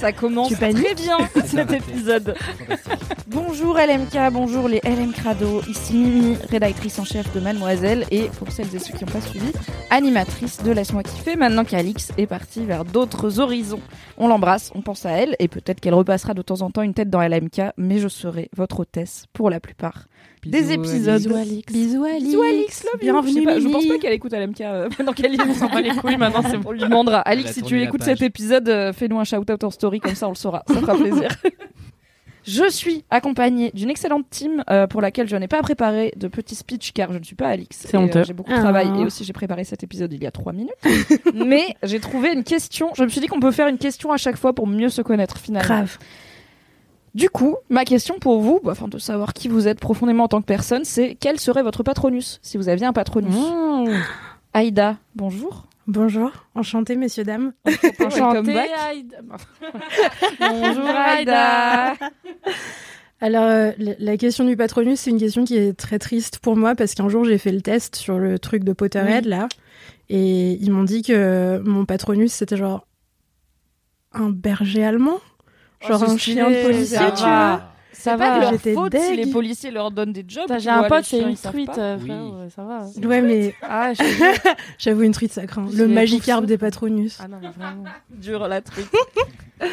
Ça commence très bien cet épisode. Bonjour LMK, bonjour les LM Crado, ici Mimi, rédactrice en chef de Mademoiselle et pour celles et ceux qui n'ont pas suivi, animatrice de Laisse-moi kiffer maintenant qu'Alix est partie vers d'autres horizons. On l'embrasse, on pense à elle et peut-être qu'elle repassera de temps en temps une tête dans LMK, mais je serai votre hôtesse pour la plupart des épisodes. Bisous, Alix. Bisous Alix. Bisous Alix, love. Bienvenue, Je, pense pas qu'elle écoute LMK euh, maintenant qu'elle y est, on s'en bat les couilles maintenant, c'est on lui demandera. Alix, a si tu écoutes page. cet épisode, euh, fais-nous un shout-out en story, comme ça on le saura, ça fera plaisir. Je suis accompagnée d'une excellente team euh, pour laquelle je n'ai pas préparé de petit speech car je ne suis pas Alix. C'est euh, honteux. j'ai beaucoup de Ah. travail et aussi j'ai préparé cet épisode il y a trois minutes. Mais j'ai trouvé une question. Je me suis dit qu'on peut faire une question à chaque fois pour mieux se connaître finalement. Grave. Du coup, ma question pour vous, bah, afin de savoir qui vous êtes profondément en tant que personne, c'est quel serait votre patronus si vous aviez un patronus Mmh. Aïda, bonjour. Bonjour, enchanté messieurs dames. Welcome back. Bonjour Aïda. Alors euh, la- la question du patronus, c'est une question qui est très triste pour moi parce qu'un jour j'ai fait le test sur le truc de Potterhead là et ils m'ont dit que mon patronus c'était genre un berger allemand, genre Oh, c'est un chien de policier, ça tu va. vois. C'est Ça va, j'étais faute si les policiers leur donnent des jobs. J'ai un pote, les c'est une truite, euh, Oui. frère, ouais, ça va. Ouais mais Ah, j'avoue une truite ça craint. Le magicarpe des patronus. Ah non, mais vraiment. Dur la truite.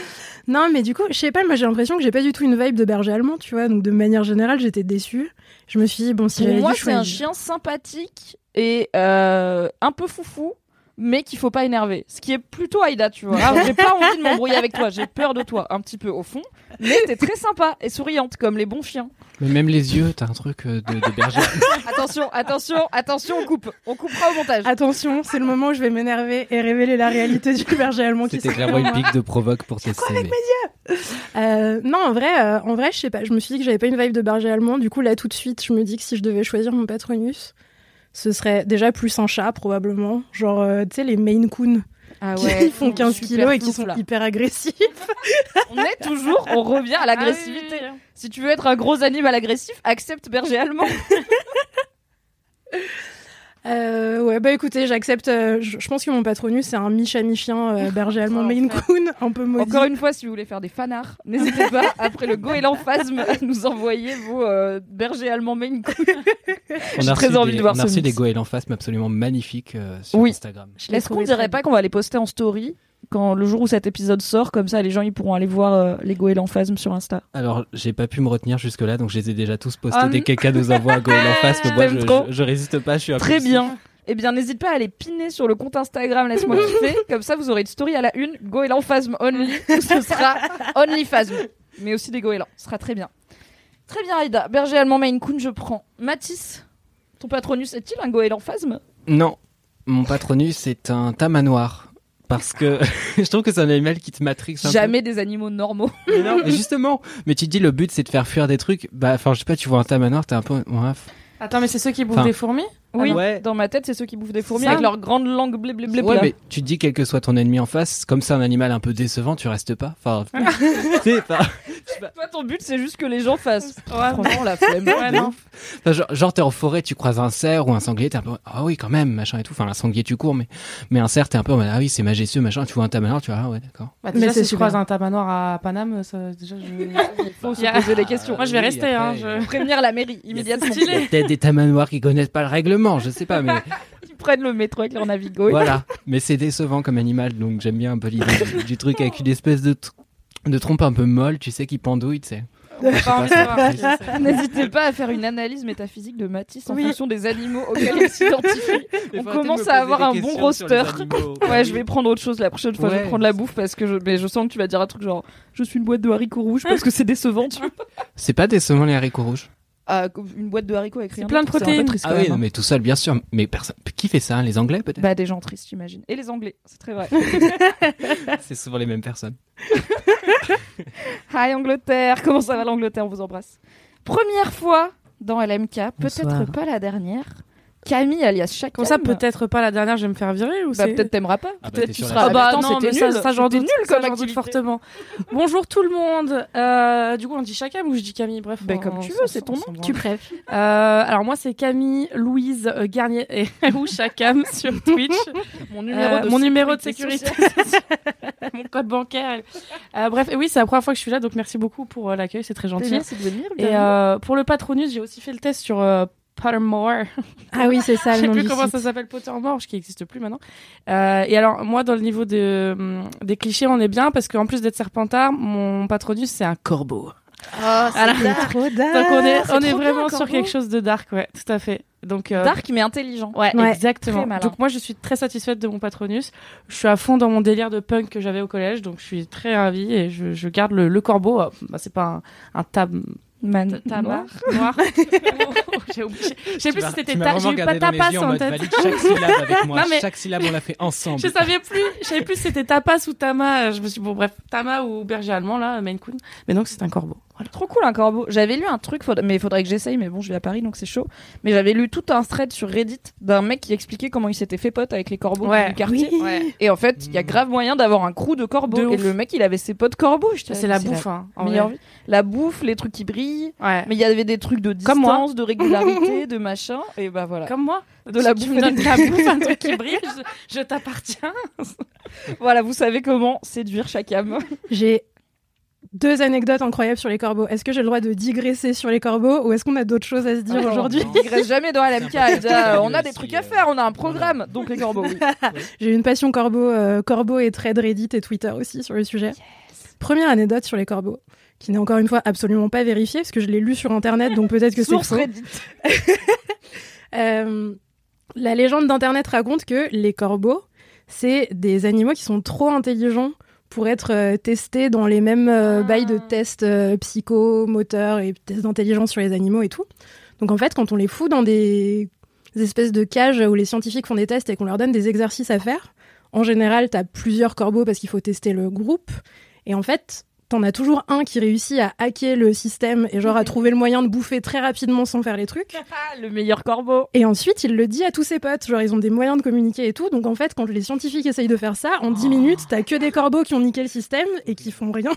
Non, mais du coup, je sais pas, moi j'ai l'impression que j'ai pas du tout une vibe de berger allemand, tu vois. Donc de manière générale, j'étais déçue. Je me suis dit, bon, si j'avais moi, c'est un chien sympathique et euh, un peu foufou, mais qu'il faut pas énerver. Ce qui est plutôt Aïda, tu vois. Alors, j'ai pas envie de m'embrouiller avec toi, j'ai peur de toi, un petit peu au fond, mais t'es très sympa et souriante, comme les bons chiens. Mais même les yeux, t'as un truc euh, de, de berger. Attention, attention, attention, on coupe. On coupera au montage. Attention, c'est le moment où je vais m'énerver et révéler la réalité du berger allemand qui C'était clairement une pique de provoque pour tes CV. Euh, non, en vrai, euh, en vrai, je sais pas. Je me suis dit que j'avais pas une vibe de berger allemand. Du coup, là, tout de suite, je me dis que si je devais choisir mon patronus, ce serait déjà plus un chat, probablement. Genre, euh, tu sais, les Maine Coon Ah qui font 15 super kilos et qui sont là. hyper agressifs. On est toujours, on revient à l'agressivité. Si tu veux être un gros animal agressif, accepte berger allemand. Euh, ouais, bah écoutez, j'accepte. euh, je, je pense que mon patronus, c'est un mi-chat-mi-chien euh, berger allemand Oh, Maine. Coon, un peu maudit. Encore une fois, si vous voulez faire des fanarts, n'hésitez pas, après le goéland phasme, à nous envoyer vos euh, bergers allemands Maine Coon. On J'ai a très envie des, de voir on a reçu des goélands face absolument magnifiques euh, sur Oui. Instagram. Est-ce qu'on dirait pas qu'on va les poster en story? Quand le jour où cet épisode sort, comme ça les gens ils pourront aller voir euh, les goélands phasme sur Insta Alors, j'ai pas pu me retenir jusque-là, donc je les ai déjà tous postés. Ah, Dès que quelqu'un nous envoie un goéland face, mais moi, je, trop. je, je résiste pas, je suis un Très bien. Eh bien, n'hésite pas à les piner sur le compte Instagram Laisse-moi kiffer. Comme ça, vous aurez une story à la une, goéland phasme only. où Ce sera only phasme. Mais aussi des goélands. Ce sera très bien. Très bien, Aïda. Berger allemand Maine Coon, je prends. Mathis, ton patronus est-il un goéland phasme? Non, mon patronus, c'est un tamanoir. Parce que je trouve que c'est un animal qui te matrixe un peu. Jamais des animaux normaux. Mais non, mais justement. Mais tu te dis, le but, c'est de faire fuir des trucs. Bah, enfin, je sais pas, tu vois un tamanoir, t'es un peu. Ouais, Attends, mais c'est ceux qui bouffent Enfin, des fourmis Oui, ouais. dans ma tête, c'est ceux qui bouffent des fourmis Ça avec leur grande langue blé blé blé. Ouais, blé. mais tu te dis, quel que soit ton ennemi en face, comme c'est un animal un peu décevant, tu restes pas. Enfin, tu sais, enfin, Toi, ton but, c'est juste que les gens fassent. Franchement, la flemme. Ouais, non. enfin, genre, genre, t'es en forêt, tu croises un cerf ou un sanglier, t'es un peu, ah oui, quand même, machin et tout. Enfin, un sanglier, tu cours, mais, mais un cerf, t'es un peu, en mode, ah oui, c'est majestueux, machin. Tu vois un tamanoir, tu vois, ah ouais, d'accord. Bah, Mais c'est si je super. croise un tamanoir à Paname, ça, déjà, je... Il faut se Y a- poser des questions. Moi, je vais Oui, rester, hein. après, Je... Prévenir la mairie immédiatement. Il y a peut-être des tamanoirs qui connaissent pas le règlement, je sais pas, mais Ils prennent le métro avec leur Navigo. voilà. Mais c'est décevant comme animal, donc j'aime bien un peu l'idée du, du truc avec une espèce de, tr- de trompe un peu molle, tu sais, qui pendouille, tu sais. N'hésitez pas à faire une analyse métaphysique de Matisse en Oui. fonction des animaux auxquels il s'identifie. On commence à avoir un bon roster. Ouais, je vais prendre autre chose la prochaine fois. Je vais prendre la bouffe parce que je, mais je sens que tu vas dire un truc genre je suis une boîte de haricots rouges parce que c'est décevant. Tu vois. C'est pas décevant les haricots rouges. Une boîte de haricots avec C'est rien. plein de protéines. triste Ah oui, non, hein. mais tout seul, bien sûr. Mais personne. Qui fait ça? Les Anglais peut-être? Bah des gens tristes, j'imagine. Et les Anglais, c'est très vrai. C'est souvent les mêmes personnes. Hi Angleterre, comment ça va l'Angleterre? On vous embrasse. Première fois dans LMK, peut-être pas la dernière. Camille alias Chakam. Comme ça, peut-être pas la dernière, je vais me faire virer ou Bah c'est peut-être t'aimeras pas. Ah bah, peut-être tu seras. Ah Ah, bah attends, non, mais c'était ça, nul. ça j'en doute, nul ça, comme j'en doute activité. fortement. Bonjour tout le monde. Euh, du coup, on dit Chakam ou je dis Camille? Bref, Bah, on- comme tu veux, c'est ton on nom. Tu préfères Euh, alors moi, c'est Camille Louise euh, Garnier et ou Chakam sur Twitch. Mon Euh, numéro de mon numéro de sécurité mon code bancaire. Euh, bref, et oui, c'est la première fois que je suis là, donc merci beaucoup pour euh, l'accueil, c'est très gentil. Merci de venir. Et euh, pour le Patronus, j'ai aussi fait le test sur euh, Pottermore. Ah oui, c'est ça Je le sais plus comment site. ça s'appelle Pottermore, qui n'existe plus maintenant. Euh, et alors, moi, dans le niveau de, des clichés, on est bien parce qu'en plus d'être Serpentard, mon Patronus, c'est un corbeau. Ah, Voilà. c'est Trop Donc on est, c'est on est trop bien, vraiment sur quelque chose de dark, ouais, tout à fait. Donc euh, dark mais intelligent. Ouais, Ouais, exactement. Donc moi, je suis très satisfaite de mon Patronus. Je suis à fond dans mon délire de punk que j'avais au collège, donc je suis très ravie et je, je garde le, le corbeau. Euh, Bah, c'est pas un, un tab, Man tabac noir. noir. Oh, j'ai oublié. Je sais plus si c'était tu m'as ta, vraiment j'ai eu pas tapas en tête. valide chaque syllabe avec moi. Non, mais- Chaque syllabe, on l'a fait ensemble. Je savais plus, je savais plus si c'était tapas ou tama. Je me suis dit, bon bref, tama ou berger allemand là, Maine Coon. Mais donc c'est un corbeau. Voilà. Trop cool un corbeau. J'avais lu un truc, mais il faudrait que j'essaye, mais bon, je vais à Paris donc c'est chaud. Mais j'avais lu tout un thread sur Reddit d'un mec qui expliquait comment il s'était fait pote avec les corbeaux Ouais. du quartier. Oui. Ouais. Et en fait, il y a grave moyen d'avoir un crew de corbeaux. De et ouf. le mec, il avait ses potes corbeaux. J'étais C'est la bouffe, hein. en meilleure vie. La bouffe, les trucs qui brillent. Ouais. Mais il y avait des trucs de Comme moi. distance, de régularité, de machin. Et bah voilà. Comme moi. De la Tu- tu bouffe de la bouffe, un truc qui brille, je, je t'appartiens. Voilà, vous savez comment séduire Chakam. J'ai deux anecdotes incroyables sur les corbeaux. Est-ce que j'ai le droit de digresser sur les corbeaux ou est-ce qu'on a d'autres choses à se dire Attends, aujourd'hui On digresse jamais dans LMK. Elsa. On a des trucs à euh, faire, on a un programme. Donc les corbeaux, oui. J'ai une passion corbeau, euh, corbeau et trade Reddit et Twitter aussi sur le sujet. Première anecdote sur les corbeaux, qui n'est encore une fois absolument pas vérifiée parce que je l'ai lu sur internet, donc peut-être que c'est Source faux. Reddit. Euh, la légende d'internet raconte que les corbeaux, c'est des animaux qui sont trop intelligents pour être euh, testés dans les mêmes euh, Ah. bails de tests euh, psychomoteurs et tests d'intelligence sur les animaux et tout. Donc en fait, quand on les fout dans des, espèces de cages où les scientifiques font des tests et qu'on leur donne des exercices à faire, en général, t'as plusieurs corbeaux parce qu'il faut tester le groupe. Et en fait, t'en as toujours un qui réussit à hacker le système et genre à trouver le moyen de bouffer très rapidement sans faire les trucs. Le meilleur corbeau. Et ensuite, il le dit à tous ses potes. Genre, ils ont des moyens de communiquer et tout. Donc, en fait, quand les scientifiques essayent de faire ça, en 10 minutes, t'as que des corbeaux qui ont niqué le système et qui font rien.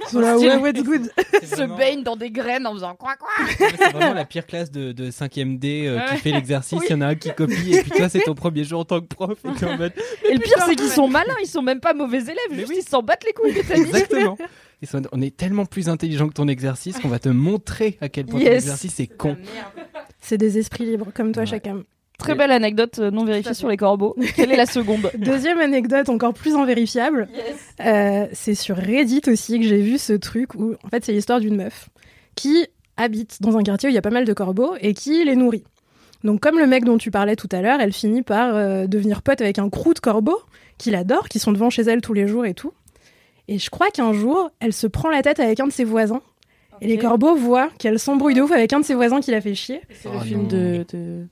Ils sont là, ouais, what's good. Se baigne dans des graines en faisant quoi quoi. C'est vraiment la pire classe de, de 5ème D euh, qui fait l'exercice. Il y en a un qui copie et puis toi, c'est ton premier jour en tant que prof. Et t'es en mode, Et le pire, c'est qu'ils sont malins, ils sont même pas mauvais élèves, Mais juste oui. ils s'en battent les couilles de ta. Exactement. Ils sont- on est tellement plus intelligent que ton exercice qu'on va te montrer à quel point ton Yes. exercice est con. C'est des esprits libres, comme toi, Ouais. chacun. Très belle anecdote euh, non vérifiée sur les corbeaux. Quelle est la seconde Deuxième anecdote, encore plus invérifiable. Euh, c'est sur Reddit aussi que j'ai vu ce truc où, en fait, c'est l'histoire d'une meuf qui habite dans un quartier où il y a pas mal de corbeaux et qui les nourrit. Donc, comme le mec dont tu parlais tout à l'heure, elle finit par euh, devenir pote avec un crew de corbeaux qu'il adore, qui sont devant chez elle tous les jours et tout. Et je crois qu'un jour, elle se prend la tête avec un de ses voisins. Et les corbeaux voient qu'elle s'embrouille de ouf avec un de ses voisins qui la fait chier. C'est Oh le film non. de, de-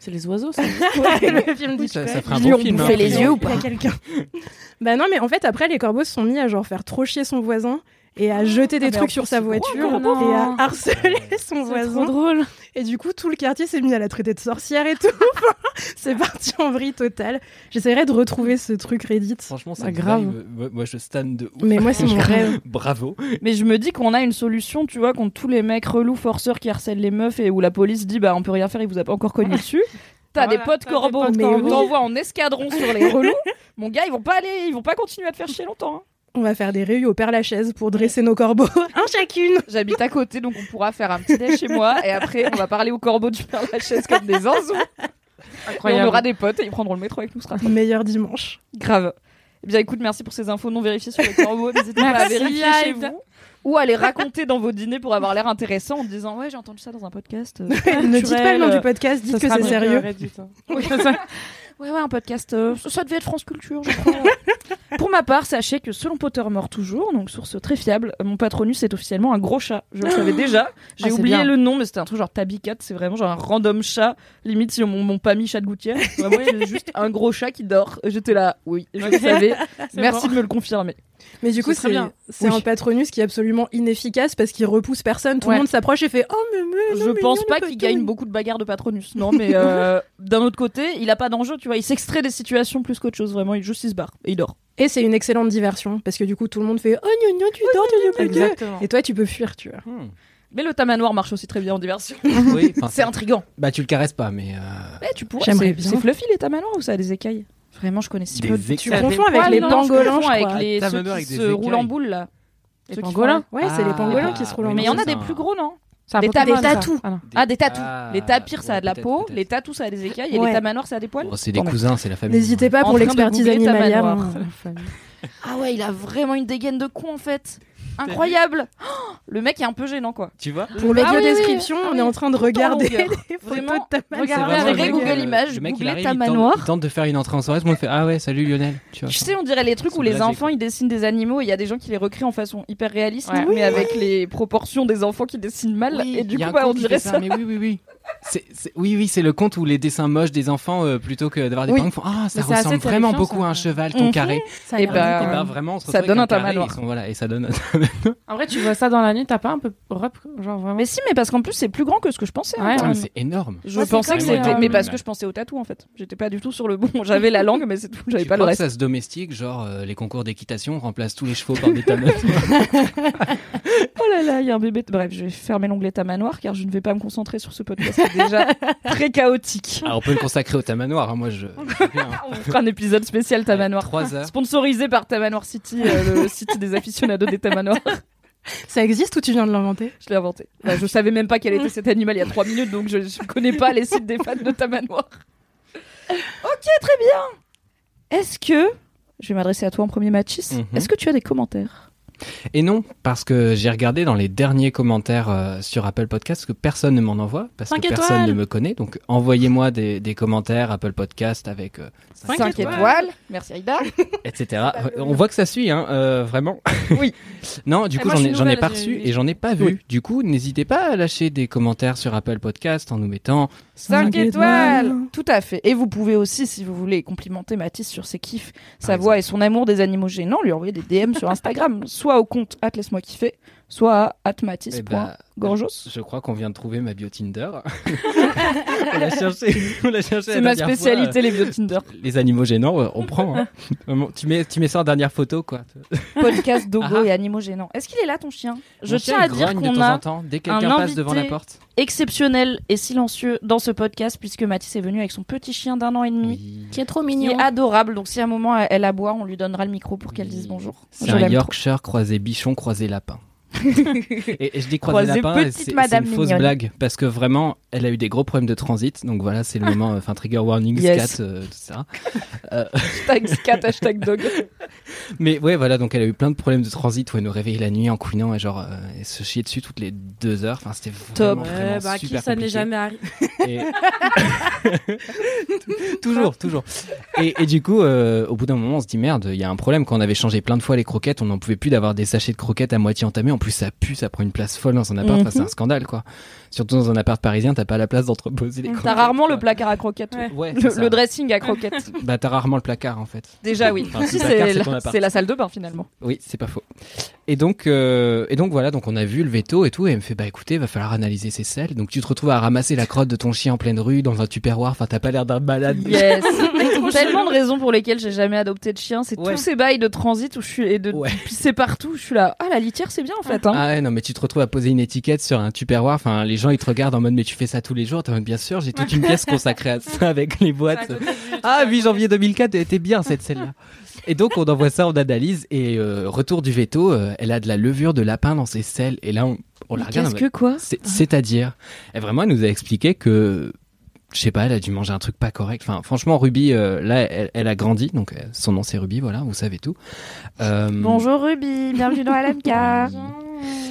C'est les oiseaux, ça le film Oui, ça, ça ferait un Ils lui bon ont film. bouffé hein. les yeux ou a quelqu'un. bah non, mais en fait, après, les corbeaux se sont mis à genre faire trop chier son voisin et à jeter des Ah, trucs sur sa c'est gros, voiture et à harceler son C'est voisin. trop drôle. Et du coup, tout le quartier s'est mis à la traiter de sorcière et tout. C'est parti en vrille totale. J'essaierai de retrouver ce truc Reddit. Franchement, c'est grave. grave. Moi, moi, je stan de ouf. Mais moi, c'est mon rêve. Bravo. Mais je me dis qu'on a une solution, tu vois, contre tous les mecs relous forceurs qui harcèlent les meufs et où la police dit bah on peut rien faire, il vous a pas encore cogné dessus. T'as Voilà, des potes corbeaux. on t'envoie en escadron sur les relous. Mon gars, ils vont pas aller, ils vont pas continuer à te faire chier longtemps. hein. On va faire des réunions au Père Lachaise pour dresser nos corbeaux. Un chacune. J'habite à côté, donc on pourra faire un petit déj chez moi et après on va parler aux corbeaux du Père Lachaise comme des zinzous. Et on Incroyable. aura des potes et ils prendront le métro avec nous, ce sera Meilleur dimanche. grave. Eh bien, écoute, merci pour ces infos non vérifiées sur les corbeaux. N'hésitez pas à vérifier chez vous. Ou à les raconter dans vos dîners pour avoir l'air intéressant en disant Ouais, j'ai entendu ça dans un podcast. euh, ne dites pas le nom du podcast, dites Ça que sera c'est sérieux. que Reddit, hein. Ouais, ouais, un podcast. euh, ça, devait être France Culture, je crois. Pour ma part, sachez que selon Pottermore toujours, donc source très fiable, mon patronus est officiellement un gros chat. Je le savais déjà. J'ai Ah, oublié bien. le nom, mais c'était un truc genre Tabicat. C'est vraiment genre un random chat. Limite, si on m'ont pas mis chat de gouttière. Vraiment, il y avait juste un gros chat qui dort. J'étais là, oui, je le savais. Merci bon. de me le confirmer. Mais du coup, C'est très c'est bien. c'est Oui. un patronus qui est absolument inefficace parce qu'il repousse personne. Tout Ouais. le monde s'approche et fait Oh, mais, mais non, je mais pense non, pas qu'il patronus. gagne beaucoup de bagarres de patronus. Non, mais euh, d'un autre côté, il a pas d'enjeu, tu vois. Il s'extrait des situations plus qu'autre chose. Vraiment, il juste il se barre et il dort. Et c'est une excellente diversion parce que du coup, tout le monde fait Oh, gna, gna, tu dors, tu dors, tu. Exactement. Et toi, tu peux fuir, tu vois. Hmm. Mais le tamanoir marche aussi très bien en diversion. Oui, C'est intriguant. Bah, tu le caresses pas, mais. euh, Ouais, tu pourrais. C'est fluffy les tamanoirs ou ça a des écailles? Vraiment, je connais si Des peu. Tu confonds avec les pangolins, avec les ceux qui des se roulent en boule là. Les pangolins Ouais, c'est les Ah, pangolins qui se roulent en oui, Mais il y en a des plus gros, non C'est un Les Pokémon, tapis. ça. tatous. Ah. Ah, des tatous. Ah, les tapirs, ça a de la peau. Les tatous, ça a des écailles. Et Ouais. les tamanoirs, ça a des poils. Bon, c'est des Bon, cousins, c'est la famille. N'hésitez pas pour l'expertise animalière. hein. Ah ouais, il a vraiment une dégaine de con en fait. Incroyable. Oh, le mec est un peu gênant quoi. Tu vois Pour l'audio Ah oui, description, oui. Ah on est en train de regarder les photos Vraiment, de ta regardez Google le- Images, Le mec, il arrive, il tente, tamanoir. il tente de faire une entrée en soirée, tout le monde fait Ah ouais, salut Lionel. Tu vois, Tu sais, on dirait les trucs où les enfants ils dessinent des animaux et il y a des gens qui les recréent en façon hyper réaliste, Ouais. mais avec les proportions des enfants qui dessinent mal. Et du coup, bah, on dirait ça. Mais oui, oui, oui. C'est, c'est- oui, oui, c'est le conte où les dessins moches des enfants, euh, plutôt que d'avoir des Oui. parents qui font Ah, ça ressemble vraiment beaucoup ça. à un cheval, ton Mhm. carré. Ça Et bah, Et ben vraiment, ça donne un sont- voilà, et ça donne. En vrai, tu vois ça dans la nuit, t'as pas un peu rep, genre vraiment. Mais si, mais parce qu'en plus c'est plus grand que ce que je pensais. hein, Ouais, Ah, c'est énorme. Je Ouais, pensais que c'était, mais parce que je pensais au tatou en fait. J'étais pas du tout sur le bon. J'avais la langue, mais c'est tout. J'avais Tu pas le reste. ça se domestique, genre euh, les concours d'équitation remplacent tous les chevaux par des tamanoirs. Oh là là, il y a un bébé. Bref, je vais fermer l'onglet tamanoir car je ne vais pas me concentrer sur ce podcast. C'est déjà très chaotique. Alors on peut le consacrer au tamanoir, hein, moi je. bien. On fera un épisode spécial tamanoir. Trois heures. Sponsorisé par Tamanoir City, euh, le site des aficionados des tamanoirs. Ça existe ou tu viens de l'inventer? Je l'ai inventé. Bah, je savais même pas quel était cet animal il y a trois minutes, donc je ne connais pas les sites des fans de Tamanoir. Ok, très bien. Est-ce que, je vais m'adresser à toi en premier, Mathis, Mhm. est-ce que tu as des commentaires? Et non, parce que j'ai regardé dans les derniers commentaires euh, sur Apple Podcast que personne ne m'en envoie, parce Cinq que personne étoiles. ne me connaît. Donc envoyez-moi des, des commentaires Apple Podcast avec euh, Cinq 5 étoiles. étoiles. Merci Aïda. etc. On voit que ça suit, hein, euh, vraiment. Oui. non, du Et coup, j'en je ai, pas reçu et j'en ai pas vu. Oui. Du coup, n'hésitez pas à lâcher des commentaires sur Apple Podcast en nous mettant 5 Cinq étoiles. étoiles. Tout à fait. Et vous pouvez aussi, si vous voulez, complimenter Mathis sur ses kiffs, sa Par voix et son amour des animaux gênants, lui envoyer des DM sur Instagram, soit au compte laisse-moi kiffer, soit à eh ben, atmatis.gorgos. Je crois qu'on vient de trouver ma bio Tinder. on l'a cherché. Cherché. C'est la ma spécialité, fois. les vieux Tinder. Les animaux gênants, euh, on prend. hein. Tu mets, tu mets ça en dernière photo, quoi. Podcast dogo Ah. et animaux gênants. Est-ce qu'il est là ton chien? Je Mon tiens chien, à dire qu'on a temps dès que un quelqu'un passe devant la invité porte. exceptionnel et silencieux dans ce podcast puisque Mathis est venu avec son petit chien d'un an et demi. Oui. Qui est trop Qui est adorable, donc si à un moment elle- aboie, on lui donnera le micro pour qu'elle Oui. dise bonjour. C'est un Yorkshire croisé bichon croisé lapin. et, et je dis croisé Croisé lapin, petite c'est une fausse blague parce que vraiment, elle a eu des gros problèmes de transit. Donc voilà, c'est le moment, euh, enfin trigger warning, Yes. scat, euh, tout ça. trop. Hashtag scat, hashtag dog. Mais ouais, voilà, donc elle a eu plein de problèmes de transit où elle nous réveillait la nuit en couinant et genre euh, elle se chiait dessus toutes les deux heures. Enfin, c'était Top. vraiment, Ouais, vraiment bah, à qui super ça n'est jamais arrivé. Et- toujours, toujours. Et, et du coup, euh, au bout d'un moment, on se dit merde, il y a un problème. Quand on avait changé plein de fois les croquettes, on n'en pouvait plus d'avoir des sachets de croquettes à moitié entamés. En plus, ça pue, ça prend une place folle dans un appart. Enfin, c'est Mhm. un scandale, quoi. Surtout dans un appart parisien, t'as pas la place d'entreposer les croquettes. T'as rarement quoi. le placard à croquettes. Ouais. Ouais, Le, dressing à croquettes. Bah, t'as rarement le placard, en fait. Déjà oui. Enfin, Si, c'est la, salle de bain finalement. Oui, c'est pas faux. Et donc, euh, et donc voilà, donc on a vu le veto et tout, et elle me fait bah écoutez, va falloir analyser ces selles. Donc tu te retrouves à ramasser la crotte de ton chien en pleine rue dans un tupperware. Enfin, t'as pas l'air d'un malade. Yes. Tellement de raisons pour lesquelles j'ai jamais adopté de chien. C'est Ouais. tous ces bails de transit où je suis et de Ouais. pisser partout. Je suis là. Ah la litière c'est bien en fait. Hein. Ah ouais, non, mais tu te retrouves à poser une étiquette sur un tupperware. Enfin, les gens ils te regardent en mode mais tu fais ça tous les jours. T'es en mode bien sûr, j'ai toute une pièce consacrée à ça avec les boîtes. Ah oui, janvier 2004, elle était bien cette celle-là. Et donc on envoie ça en analyse et euh, retour du veto, euh, elle a de la levure de lapin dans ses selles et là on, on la regarde. Qu'est-ce que quoi? C'est- C'est-à-dire, et vraiment, elle nous a expliqué que je sais pas, elle a dû manger un truc pas correct. Enfin, franchement, Ruby, euh, là, elle, elle, a grandi, donc euh, son nom c'est Ruby, voilà, vous savez tout. Euh... Bonjour Ruby, bienvenue dans LMK.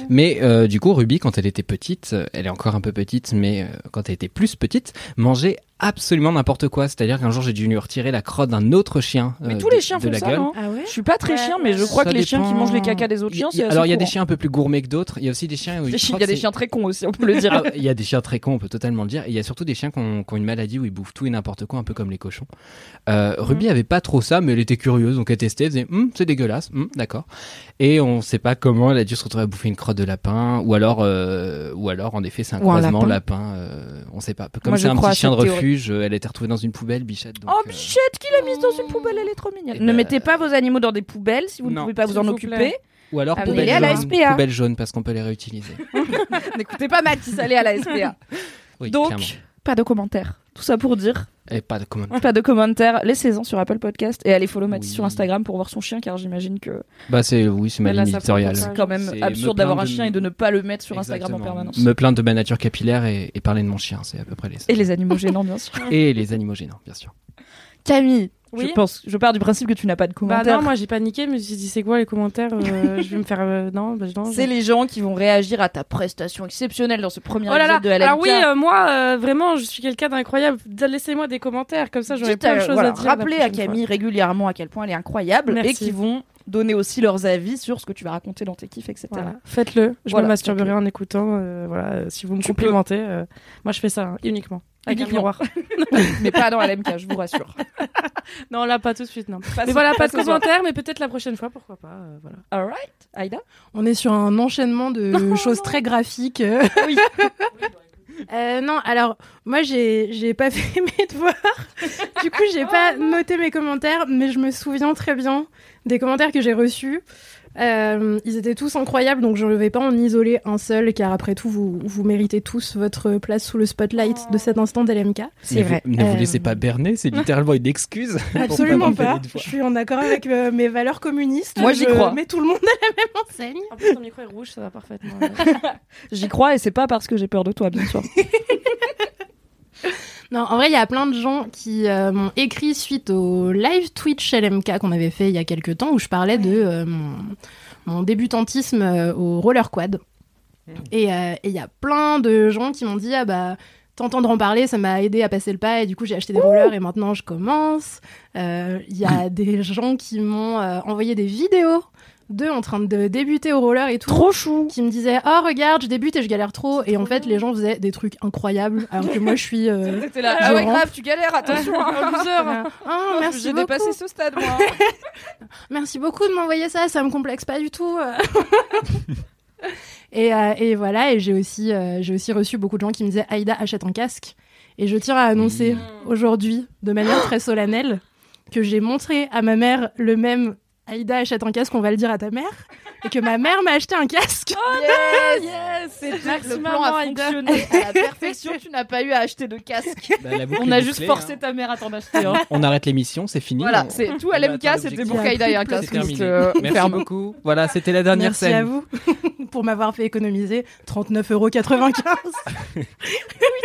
Mais euh, du coup, Ruby, quand elle était petite, elle est encore un peu petite, mais euh, quand elle était plus petite, mangeait absolument n'importe quoi. C'est-à-dire qu'un jour, j'ai dû lui retirer la crotte d'un autre chien. Mais tous les chiens font ça, non ah ouais Je suis pas très chien, mais je crois que les chiens qui mangent les caca des autres chiens, c'est Alors, il y a des chiens un peu plus gourmets que d'autres. Il y a aussi des chiens. Il y a des chiens très cons aussi, on peut le dire. Il y a des chiens très cons, on peut totalement le dire. Et il y a surtout des chiens qui ont, qui ont, une maladie où ils bouffent tout et n'importe quoi, un peu comme les cochons. Euh, Ruby mm. avait pas trop ça, mais elle était curieuse, donc elle testait. Elle disait, hm, c'est dégueulasse, hm, d'accord. Et on sait pas comment elle a dû se retrouver à bouffer une crotte de lapin, ou alors, euh, ou alors en effet, c'est un ou croisement un lapin. lapin euh, on sait pas. Comme c'est un petit chien de refuge, elle était retrouvée dans une poubelle, Bichette. Donc, oh, Bichette, qui l'a mise dans une poubelle, elle est trop mignonne. Ne mettez pas vos animaux dans des poubelles si vous ne pouvez pas vous en occuper. Ou alors poubelle, jaune, à la SPA. poubelle jaune parce qu'on peut les réutiliser. N'écoutez pas Mathis, allez à la SPA. Oui, Donc, clairement. pas de commentaires. Tout ça pour dire. Et pas de commentaires. Pas de commentaires. Laissez-en sur Apple Podcast et allez follow Mathis oui. sur Instagram pour voir son chien car j'imagine que. Bah c'est oui c'est ma ligne éditoriale. C'est quand même absurde d'avoir un chien et de ne pas le mettre sur Exactement. Instagram en permanence. Me plaindre de ma nature capillaire et, et parler de mon chien, c'est à peu près les. Et les animaux gênants bien sûr. et les animaux gênants bien sûr. Camille, oui. Je pense, je pars du principe que tu n'as pas de commentaires. Bah non, moi j'ai paniqué, mais je me suis dit c'est quoi les commentaires euh, Je vais me faire euh, non, bah, non. C'est les gens qui vont réagir à ta prestation exceptionnelle dans ce premier oh là là. de LMK. Ah oui, euh, moi euh, vraiment, je suis quelqu'un d'incroyable. Laissez-moi des commentaires, comme ça j'aurai plein de choses voilà, à dire. Rappelez à Camille fois. régulièrement à quel point elle est incroyable Merci. et qui vont donner aussi leurs avis sur ce que tu vas raconter dans tes kiffs, etc. Voilà. Faites-le. Je voilà. me masturberai en écoutant. voilà, si vous me tu complimentez, moi je fais ça hein, uniquement. Avec un miroir. mais pas dans LMK, je vous rassure. non, là, pas tout de suite, non. Pas mais voilà, pas de commentaires, mais peut-être la prochaine fois, pourquoi pas. Euh, voilà. Alright, Aïda? On est sur un enchaînement de non, choses non. très graphiques. oui. Euh, non, alors moi j'ai j'ai pas fait mes devoirs. du coup, j'ai pas noté mes commentaires, mais je me souviens très bien des commentaires que j'ai reçus. Euh, ils étaient tous incroyables, donc je ne vais pas en isoler un seul, car après tout, vous, vous méritez tous votre place sous le spotlight oh. de cet instant d'LMK. C'est vrai. Vous, ne vous laissez pas berner, c'est littéralement une excuse. Absolument pas. Je suis en accord avec euh, mes valeurs communistes. Moi, j'y crois. mets tout le monde à la même enseigne. En plus, ton micro est rouge, ça va parfaitement. j'y crois, et c'est pas parce que j'ai peur de toi, bien sûr. Non, en vrai, il y a plein de gens qui euh, m'ont écrit suite au live Twitch LMK qu'on avait fait il y a quelques temps où je parlais de euh, mon, mon, débutantisme euh, au roller quad. Et il y a plein de gens qui m'ont dit Ah bah, t'entendre en parler, ça m'a aidé à passer le pas et du coup j'ai acheté des rollers et maintenant je commence. Il y a des gens qui m'ont envoyé des vidéos d'eux en train de débuter au roller et tout. Trop chou. Qui me disaient oh regarde je débute et je galère trop et en fait les gens faisaient des trucs incroyables alors que moi je suis. Euh, là. Ah ouais grave tu galères attention un loser. Oh, merci J'ai beaucoup. dépassé ce stade moi. merci beaucoup de m'envoyer ça ça me complexe pas du tout. et, euh, et, voilà et j'ai aussi euh, j'ai aussi reçu beaucoup de gens qui me disaient Aïda achète un casque et je tiens à annoncer mmh. aujourd'hui de manière très solennelle que j'ai montré à ma mère le même Aïda achète un casque, on va le dire à ta mère. Et que ma mère m'a acheté un casque. Oh yes, yes C'était le plan a fonctionné à la perfection. Tu n'as pas eu à acheter de casque. Bah, on a juste forcé hein. ta mère à t'en acheter. Hein. On arrête l'émission, c'est fini. Voilà, c'est tout à l'MK, c'était pour qu'Aïda ait un casque. Euh, Merci beaucoup. Voilà, c'était la dernière Merci scène. à vous pour m'avoir fait économiser 39,95€. oui,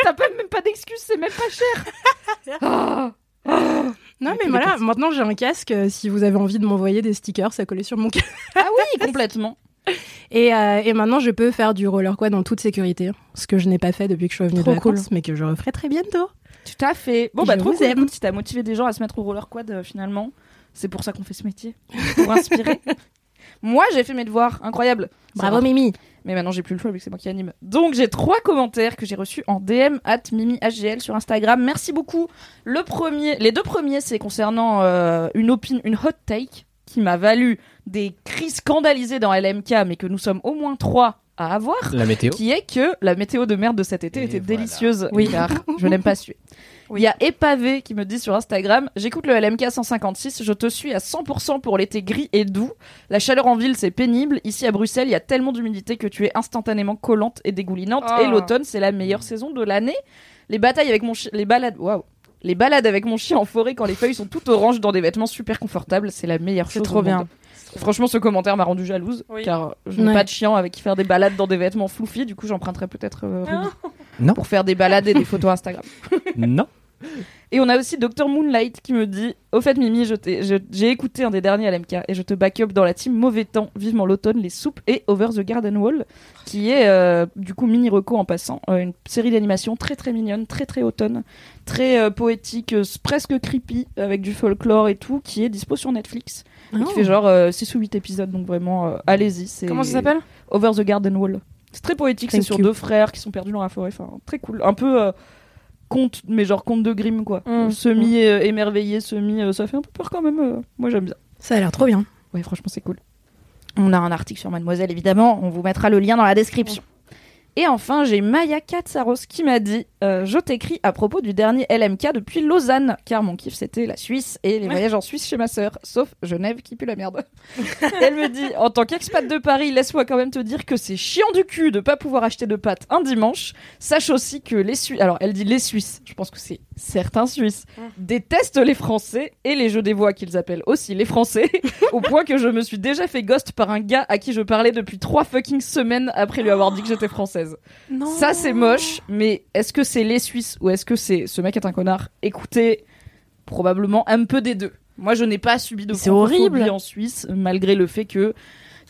t'as pas, même pas d'excuses, c'est même pas cher. oh. Non, mais voilà, maintenant j'ai un casque. Euh, si vous avez envie de m'envoyer des stickers, ça coller sur mon casque. ah oui, complètement. Et, euh, et, maintenant, je peux faire du roller quad en toute sécurité, ce que je n'ai pas fait depuis que je suis revenue trop de vacances, cool. mais que je referai très bientôt. Tout à fait. Bon, bah, trop cool. Écoute, si t'as motivé des gens à se mettre au roller quad, euh, finalement, c'est pour ça qu'on fait ce métier, pour inspirer. Moi, j'ai fait mes devoirs, incroyable. Bravo, Mimi. Mais maintenant, j'ai plus le choix vu que c'est moi qui anime. Donc, j'ai trois commentaires que j'ai reçus en DM at MimiHGL sur Instagram. Merci beaucoup. Le premier, les deux premiers, c'est concernant euh, une une hot take qui m'a valu des cris scandalisés dans LMK, mais que nous sommes au moins trois à avoir. La météo. Qui est que la météo de merde de cet été Et était voilà. délicieuse. Oui, car je n'aime pas suer. Il y a Épavé qui me dit sur Instagram J'écoute le LMK 156, je te suis à 100% pour l'été gris et doux. La chaleur en ville, c'est pénible. Ici à Bruxelles, il y a tellement d'humidité que tu es instantanément collante et dégoulinante. Oh. Et l'automne, c'est la meilleure saison de l'année. Les batailles avec mon chien, les balades, waouh. Les balades avec mon chien en forêt quand les feuilles sont toutes oranges dans des vêtements super confortables, c'est la meilleure C'est chose. trop au bien. monde. Franchement, ce commentaire m'a rendu jalouse, Oui. car je n'ai Ouais. pas de chien avec qui faire des balades dans des vêtements floufis, du coup j'emprunterai peut-être euh, Ruby. Non. pour faire des balades et des photos Instagram. Non. Et on a aussi Dr Moonlight qui me dit Au fait, Mimi, j'ai écouté un des derniers LMK et je te back up dans la team Mauvais Temps, Vivement l'automne, Les Soupes et Over the Garden Wall, qui est euh, du coup mini reco en passant, euh, une série d'animation très très mignonne, très très automne, très euh, poétique, euh, presque creepy, avec du folklore et tout, qui est dispo sur Netflix. Oh. qui fait genre euh, 6 ou 8 épisodes, donc vraiment, euh, allez-y. Comment ça s'appelle? Over the Garden Wall. C'est très poétique, c'est sur deux frères qui sont perdus dans la forêt. Enfin, très cool. Un peu euh, conte, mais genre conte de Grimm, quoi. Mm. Semi euh, émerveillé, semi. euh, ça fait un peu peur quand même. euh. Moi, j'aime bien. Ça a l'air trop bien. Ouais, franchement, c'est cool. On a un article sur Mademoiselle, évidemment. On vous mettra le lien dans la description. Et enfin, j'ai Maya Katsaros qui m'a dit euh, Je t'écris à propos du dernier LMK depuis Lausanne, car mon kiff c'était la Suisse et les voyages en Suisse chez ma sœur, sauf Genève qui pue la merde. Elle me dit En tant qu'expat de Paris, laisse-moi quand même te dire que c'est chiant du cul de pas pouvoir acheter de pâtes un dimanche. Sache aussi que les Suisses, alors elle dit les Suisses, je pense que c'est certains Suisses, détestent les Français et les jeux des voix qu'ils appellent aussi les Français, au point que je me suis déjà fait ghost par un gars à qui je parlais depuis trois fucking semaines après lui avoir dit que j'étais française. Non. Ça, c'est moche, mais est-ce que c'est les Suisses ou est-ce que c'est ce mec est un connard? Écoutez, probablement un peu des deux. Moi, je n'ai pas subi de C'est horrible. en Suisse, malgré le fait que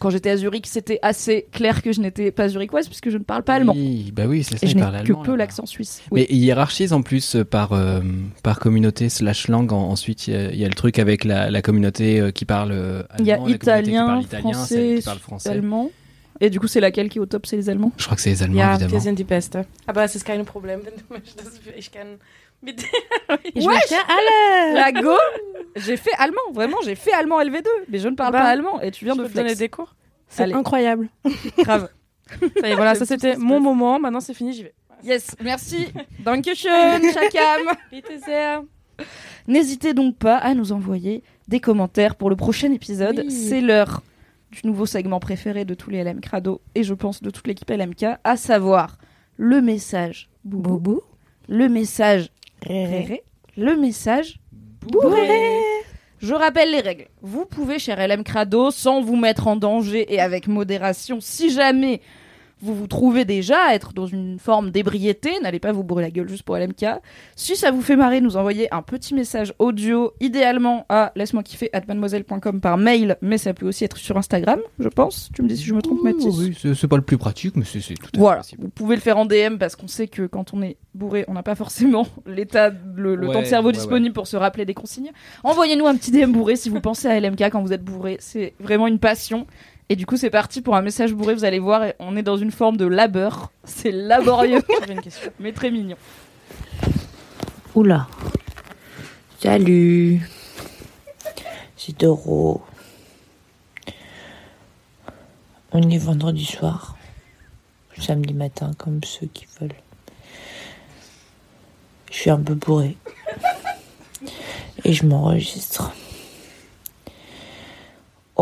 quand j'étais à Zurich, c'était assez clair que je n'étais pas zurichoise puisque je ne parle pas allemand. Oui, bah oui, c'est ça, Et je n'ai parle que allemand. peu l'accent suisse. Oui. Mais il hiérarchise en plus euh, par, euh, par communauté slash langue. En- Ensuite, il y, a- il y a le truc avec la, la communauté euh, qui parle euh, allemand, Il y a communauté qui italien, parle italien, celle français, qui parle français. allemand. Et du coup, c'est laquelle qui est au top C'est les Allemands? Je crois que c'est les Allemands, Ja, évidemment. wir sind die Beste. Aber es ist kein Problem, wenn du möchtest, dass ich kann Wesh möchte alle. La go J'ai fait allemand, vraiment, j'ai fait allemand LV2, mais je ne parle Bah, pas allemand et tu viens Je de peux te donner flex. des cours C'est incroyable. Grave. Ça y est, voilà, ça c'était mon moment. Maintenant c'est fini, j'y vais. Yes, merci. Dankeschön, Chakam. N'hésitez donc pas à nous envoyer des commentaires pour le prochain épisode. Oui. C'est l'heure du nouveau segment préféré de tous les LM Crado et je pense de toute l'équipe LMK, à savoir le message boubou, Boubou. le message réré, le message bourré. Je rappelle les règles. Vous pouvez, cher LM Crado, sans vous mettre en danger et avec modération, si jamais vous vous trouvez déjà être dans une forme d'ébriété, n'allez pas vous bourrer la gueule juste pour LMK. Si ça vous fait marrer, nous envoyer un petit message audio, idéalement à laisse-moi kiffer at mademoiselle.com par mail, mais ça peut aussi être sur Instagram, je pense. Tu me dis si je me trompe, Mathis. Oui, c'est pas le plus pratique, mais c'est tout à fait Voilà, possible. vous pouvez le faire en DM parce qu'on sait que quand on est bourré, on n'a pas forcément l'état, le, le Ouais, temps de cerveau ouais, disponible pour se rappeler des consignes. Envoyez-nous un petit DM bourré si vous pensez à LMK quand vous êtes bourré. C'est vraiment une passion. Et du coup, c'est parti pour un message bourré. Vous allez voir, on est dans une forme de labeur. C'est laborieux, J'avais une question. mais très mignon. Oula. Salut. C'est Doro. On est vendredi soir. Samedi matin, comme ceux qui veulent. Je suis un peu bourré. Et je m'enregistre.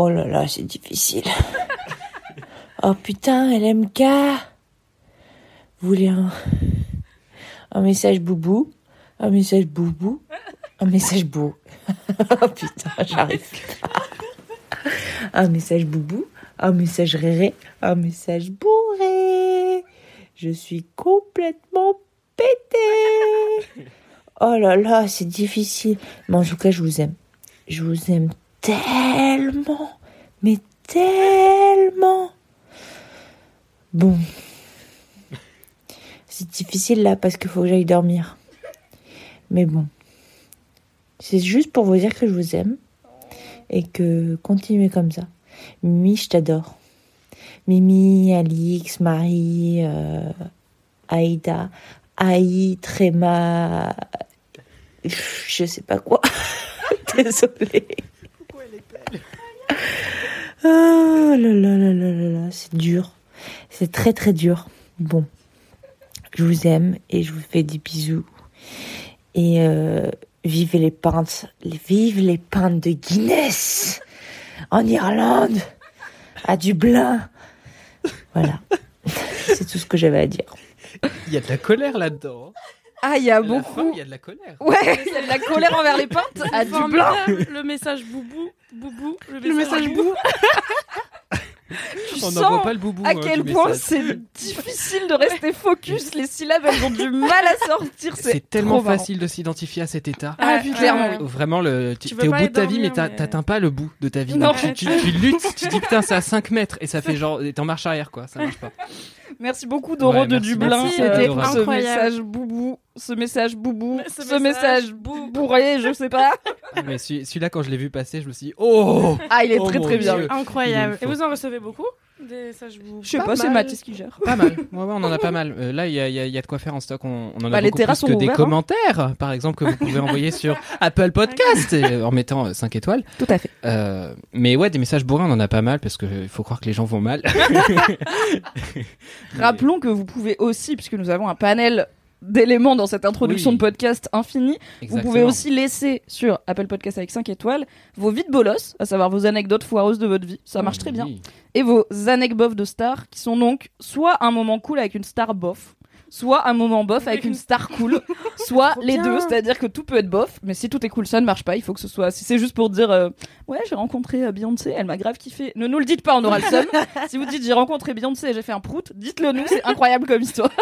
Oh là là, c'est difficile. Oh putain, LMK. Vous voulez un, message boubou? Un message boubou, un message beau. oh putain, j'arrive. Un message boubou, un message réré, un message bourré. Je suis complètement pété. Oh là là, c'est difficile. Mais en tout cas, je vous aime. Je vous aime tellement. Mais tellement. Bon. C'est difficile là parce qu'il faut que j'aille dormir. Mais bon. C'est juste pour vous dire que je vous aime. Et que continuez comme ça. Mimi, je t'adore. Mimi, Alix, Marie, euh, Aïda, Aïe, Tréma, je sais pas quoi. Désolée. Oh là là là là là là, c'est dur. C'est très très dur. Bon, je vous aime et je vous fais des bisous. Et euh, vive les pintes, vive les pintes de Guinness en Irlande, à Dublin. Voilà, c'est tout ce que j'avais à dire. Il y a de la colère là-dedans. Ah, il y a la beaucoup. il y a de la colère. Ouais, il y a de la colère envers les pintes à Dublin. Le message boubou, boubou, le message, message boubou. Tu On sens pas le boubou. à hein, quel point c'est difficile de rester focus. Les syllabes, elles ont du mal à sortir. C'est C'est tellement marrant. facile de s'identifier à cet état. Ah, Ouais, clairement, ouais. oui. Vraiment, le, tu Tu es au bout de ta vie, mais t'as- mais- t'atteins pas le bout de ta vie. Non. Donc, tu, tu, tu luttes, tu dis putain, c'est à 5 mètres et ça fait genre, t'es en marche arrière quoi, ça marche pas. Merci beaucoup Doro Ouais, de merci Dublin euh, C'était pour ce incroyable. message boubou, ce message boubou, Ce ce message message bou- bourré, je sais pas. Ah, mais celui- celui-là, quand je l'ai vu passer, je me suis dit, oh Ah, il est Oh très très bien. Dieu. Incroyable. Et vous en recevez beaucoup? Des Je sais Pas pas, c'est. Mathis qui gère. Pas mal. Ouais, ouais, on en a pas mal. Euh, là, il y a, y y de quoi faire en stock. On, on en a Bah, les beaucoup terrasses plus que des hein. commentaires, par exemple, que vous pouvez envoyer sur Apple Podcast et, en mettant 5 étoiles. Tout à fait. Euh, mais ouais, des messages bourrins, on en a pas mal parce que il faut croire que les gens vont mal. Rappelons que vous pouvez aussi, puisque nous avons un panel d'éléments dans cette introduction Oui. de podcast infini, vous Exactement. pouvez aussi laisser sur Apple Podcast avec 5 étoiles vos vies de bolos, à savoir vos anecdotes foireuses de votre vie. Ça marche très bien. Et vos anecdotes de stars qui sont donc soit un moment cool avec une star bof, soit un moment bof avec une star cool, soit Trop les bien. deux, c'est-à-dire que tout peut être bof, mais si tout est cool, ça ne marche pas. Il faut que ce soit. Si c'est juste pour dire euh, ouais, j'ai rencontré euh, Beyoncé, elle m'a grave kiffé. Ne nous le dites pas, on aura le seum. si vous dites j'ai rencontré Beyoncé et j'ai fait un prout, dites-le nous, c'est incroyable comme histoire.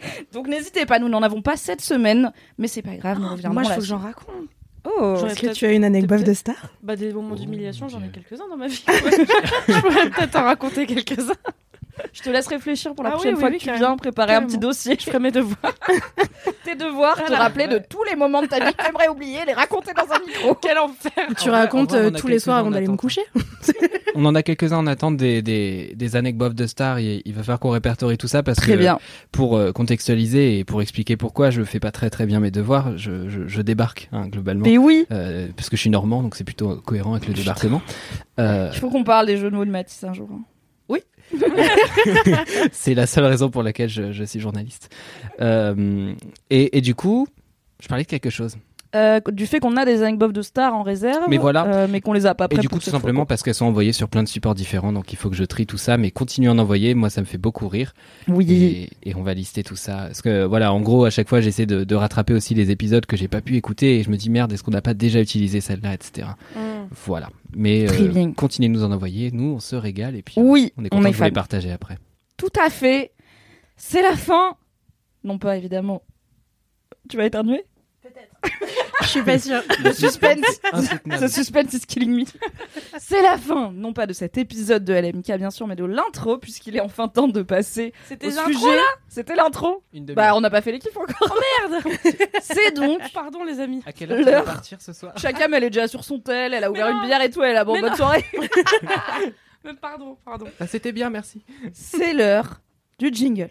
Donc n'hésitez pas, nous n'en avons pas cette semaine, mais c'est pas grave, nous reviendrons Moi, il là faut que j'en raconte. Oh. Est-ce que tu as une anecdote de star? Bah, des moments Oh, d'humiliation, j'en ai quelques-uns dans ma vie. je pourrais peut-être en raconter quelques-uns. Je te laisse réfléchir pour la Ah prochaine oui, fois oui, que tu viens préparer un petit dossier. Je ferai mes devoirs. tes devoirs, te rappeler de tous les moments de ta vie que t'aimerais oublier, les raconter dans un micro. Quel enfer Tu En racontes vrai, euh, tous les soirs avant d'aller me coucher On en a quelques-uns en attente des, des, des anecdotes de stars. Il, il va falloir qu'on répertorie tout ça parce Très que bien. pour euh, contextualiser et pour expliquer pourquoi je fais pas très très bien mes devoirs, je, je, je débarque hein, globalement. Mais oui, Euh, parce que je suis normand, donc c'est plutôt cohérent avec le débarquement. Euh, il faut qu'on parle des jeux de mots de Mathis un jour. hein. c'est la seule raison pour laquelle je, suis journaliste. Euh, et, et du coup, je parlais de quelque chose. Euh, du fait qu'on a des anecdotes de stars en réserve, Mais voilà. euh, mais qu'on les a pas Et prêtes du coup, tout simplement fois, parce qu'elles sont envoyées sur plein de supports différents, donc il faut que je trie tout ça, mais continuez à en envoyer. Moi, ça me fait beaucoup rire. Oui. Et, et on va lister tout ça. Parce que voilà, en gros, à chaque fois, j'essaie de, de rattraper aussi les épisodes que j'ai pas pu écouter et je me dis merde, est-ce qu'on n'a pas déjà utilisé celle-là, etc. Voilà. Mais euh, continuez de nous en envoyer. Nous, on se régale et puis Oui, on est on content est de vous les partager après. Tout à fait. C'est la fin. Non pas évidemment. Tu vas éternuer? Je suis pas sûre. Le suspense. Ce suspense is killing me. C'est la fin, non pas de cet épisode de LMK bien sûr, mais de l'intro puisqu'il est enfin temps de passer C'était au l'intro, sujet. C'était l'intro. Une demi-heure. Bah on n'a pas fait l'équipe encore. Merde C'est donc Pardon, les amis. À quelle heure tu vas l'heure. partir ce soir Chacun elle est déjà sur son tel, elle a ouvert non. une bière et tout, elle a bon Mais bonne non. soirée. Mais pardon, pardon. Ah, C'était bien, merci. C'est l'heure du jingle.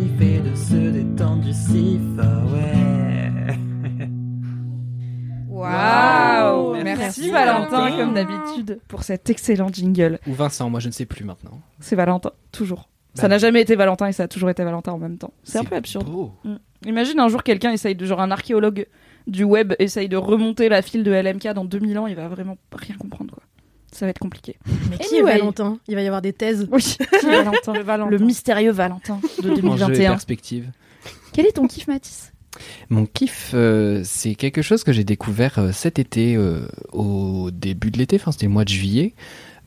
du sif. Ouais. Waouh Merci. Merci, Merci, Valentin, Valentin. comme d'habitude, pour cet excellent jingle. Ou Vincent, moi je ne sais plus maintenant. C'est Valentin, toujours. Ça Bah, n'a jamais été Valentin et ça a toujours été Valentin en même temps. C'est un peu absurde. beau. Imagine un jour quelqu'un essaye de, genre un archéologue du web essaye de remonter la file de LMK dans 2000 ans, il va vraiment rien comprendre quoi. Ça va être compliqué. Mais qui est. Valentin? Il va y avoir des thèses. Oui, qui est Valentin? Le Valentin. Le mystérieux Valentin de Enjeu et 2021. perspective. Quel est ton kiff Mathis? Mon kiff, euh, c'est quelque chose que j'ai découvert euh, cet été, euh, au début de l'été, enfin c'était le mois de juillet.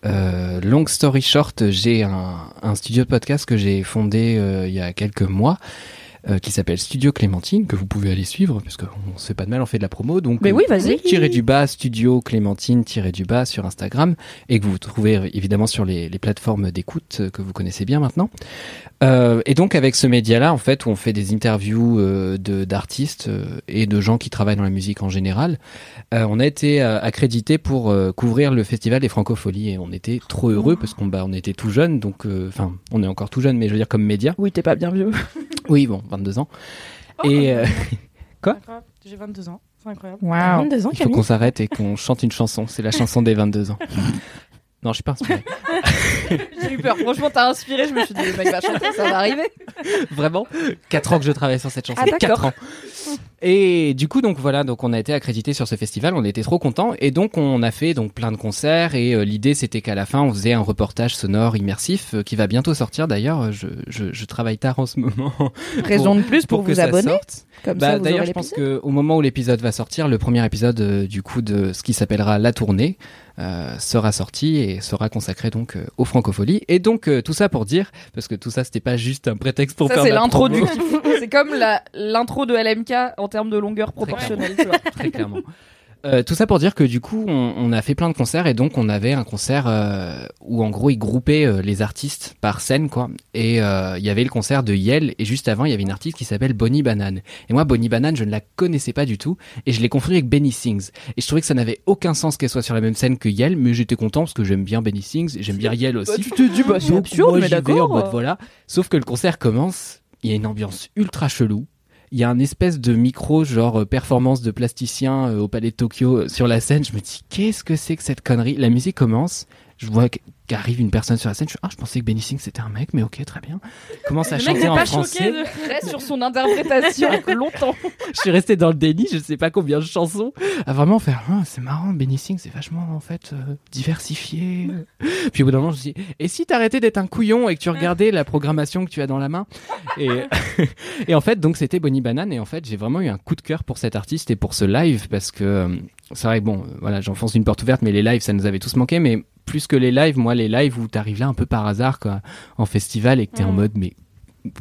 Long story short, j'ai un, studio de podcast que j'ai fondé il y a quelques mois, euh, qui s'appelle Studio Clémentine, que vous pouvez aller suivre, parce qu'on se fait pas de mal, on fait de la promo. Donc, Mais oui, vas-y. tiré du bas, studio Clémentine, tiré du bas sur Instagram, et que vous trouvez évidemment sur les, les plateformes d'écoute euh, que vous connaissez bien maintenant. Euh, et donc avec ce média-là, en fait, où on fait des interviews euh, de d'artistes euh, et de gens qui travaillent dans la musique en général, on a été accrédité pour couvrir le festival des Francopholies et on était trop heureux parce qu'on bah, on était tout jeune, donc enfin on est encore tout jeune, mais je veux dire comme média. Oui, t'es pas bien vieux. Oui, bon, 22 ans. Oh, Et, euh, Quoi Incroyable. J'ai 22 ans. C'est incroyable. T'as 22 ans, Il faut qu'on s'arrête et qu'on chante une chanson. C'est la chanson des 22 ans. Non, je suis pas inspiré. J'ai eu peur. Franchement, t'as inspiré. Je me suis dit, le mec va chanter, ça va arriver. Vraiment 4 ans que je travaille sur cette chanson. Ah, d'accord. 4 ans. Et du coup, donc voilà, donc on a été accrédité sur ce festival, on était trop contents et donc on a fait donc plein de concerts et euh, l'idée c'était qu'à la fin on faisait un reportage sonore immersif euh, qui va bientôt sortir d'ailleurs. Je, je, je travaille tard en ce moment. Raison de plus pour, que vous ça abonner. sorte. Comme Bah, d'ailleurs, je pense l'épisode. que au moment où l'épisode va sortir, le premier épisode euh, du coup de ce qui s'appellera La Tournée euh, sera sorti et sera consacré donc euh, aux francopholies. Et donc euh, tout ça pour dire, parce que tout ça c'était pas juste un prétexte pour Ça, faire c'est l'intro du. C'est comme la- l'intro de LMK en termes de longueur proportionnelle, tu vois. très clairement. Euh, tout ça pour dire que du coup, on, on a fait plein de concerts et donc on avait un concert euh, où en gros ils groupaient euh, les artistes par scène quoi. Et euh, il y avait le concert de Yel et juste avant il y avait une artiste qui s'appelle Bonnie Banane. Et moi Bonnie Banane je ne la connaissais pas du tout et je l'ai confondue avec Benny Sings. Et je trouvais que ça n'avait aucun sens qu'elle soit sur la même scène que Yel, mais j'étais content parce que j'aime bien Benny Sings et j'aime bien Yel aussi. tu t'es dit, bah, c'est absurde, moi, mais d'accord. mode voilà. Sauf que le concert commence, il y a une ambiance ultra chelou. Il y a un espèce de micro, genre euh, performance de plasticien euh, au Palais de Tokyo euh, sur la scène. Je me dis, qu'est-ce que c'est que cette connerie? La musique commence. Je vois qu'arrive une personne sur la scène. Je, ah, je pensais que Benny Sings c'était un mec, mais ok, très bien. Commence à Le mec chanter en pas français. choqué de... Reste sur son interprétation longtemps. je suis resté dans le déni, je sais pas combien de chansons, à vraiment faire, Ah, c'est marrant, Benny Sings, c'est vachement en fait euh, diversifié. Puis au bout d'un moment, je me dis, et si t'arrêtais d'être un couillon et que tu regardais la programmation que tu as dans la main? Et, et en fait, donc c'était Bonnie Banane et en fait, j'ai vraiment eu un coup de cœur pour cet artiste et pour ce live parce que euh, c'est vrai que bon, euh, voilà, j'enfonce une porte ouverte, mais les lives, ça nous avait tous manqué, mais plus que les lives, moi, les lives où t'arrives là un peu par hasard, quoi, en festival et que t'es en Mm. mode, mais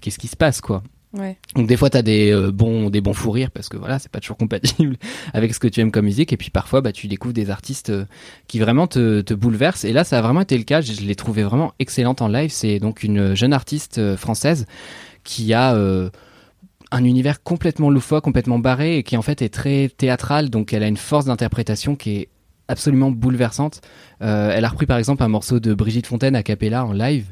qu'est-ce qui se passe, quoi? Ouais. Donc des fois t'as des euh, bons des bons fous rires parce que voilà c'est pas toujours compatible avec ce que tu aimes comme musique et puis parfois bah tu découvres des artistes euh, qui vraiment te, te bouleversent et là ça a vraiment été le cas je, je l'ai trouvé vraiment excellente en live c'est donc une jeune artiste euh, française qui a un univers complètement loufoque complètement barré et qui en fait est très théâtral donc elle a une force d'interprétation qui est absolument bouleversante Euh, elle a repris par exemple un morceau de Brigitte Fontaine a cappella en live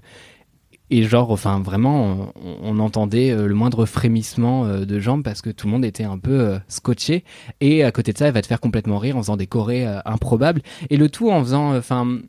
et genre, enfin, vraiment, on, entendait euh, le moindre frémissement euh, de jambes parce que tout le monde était un peu scotché. Et à côté de ça, elle va te faire complètement rire en faisant des chorés improbables. Et le tout en faisant, enfin,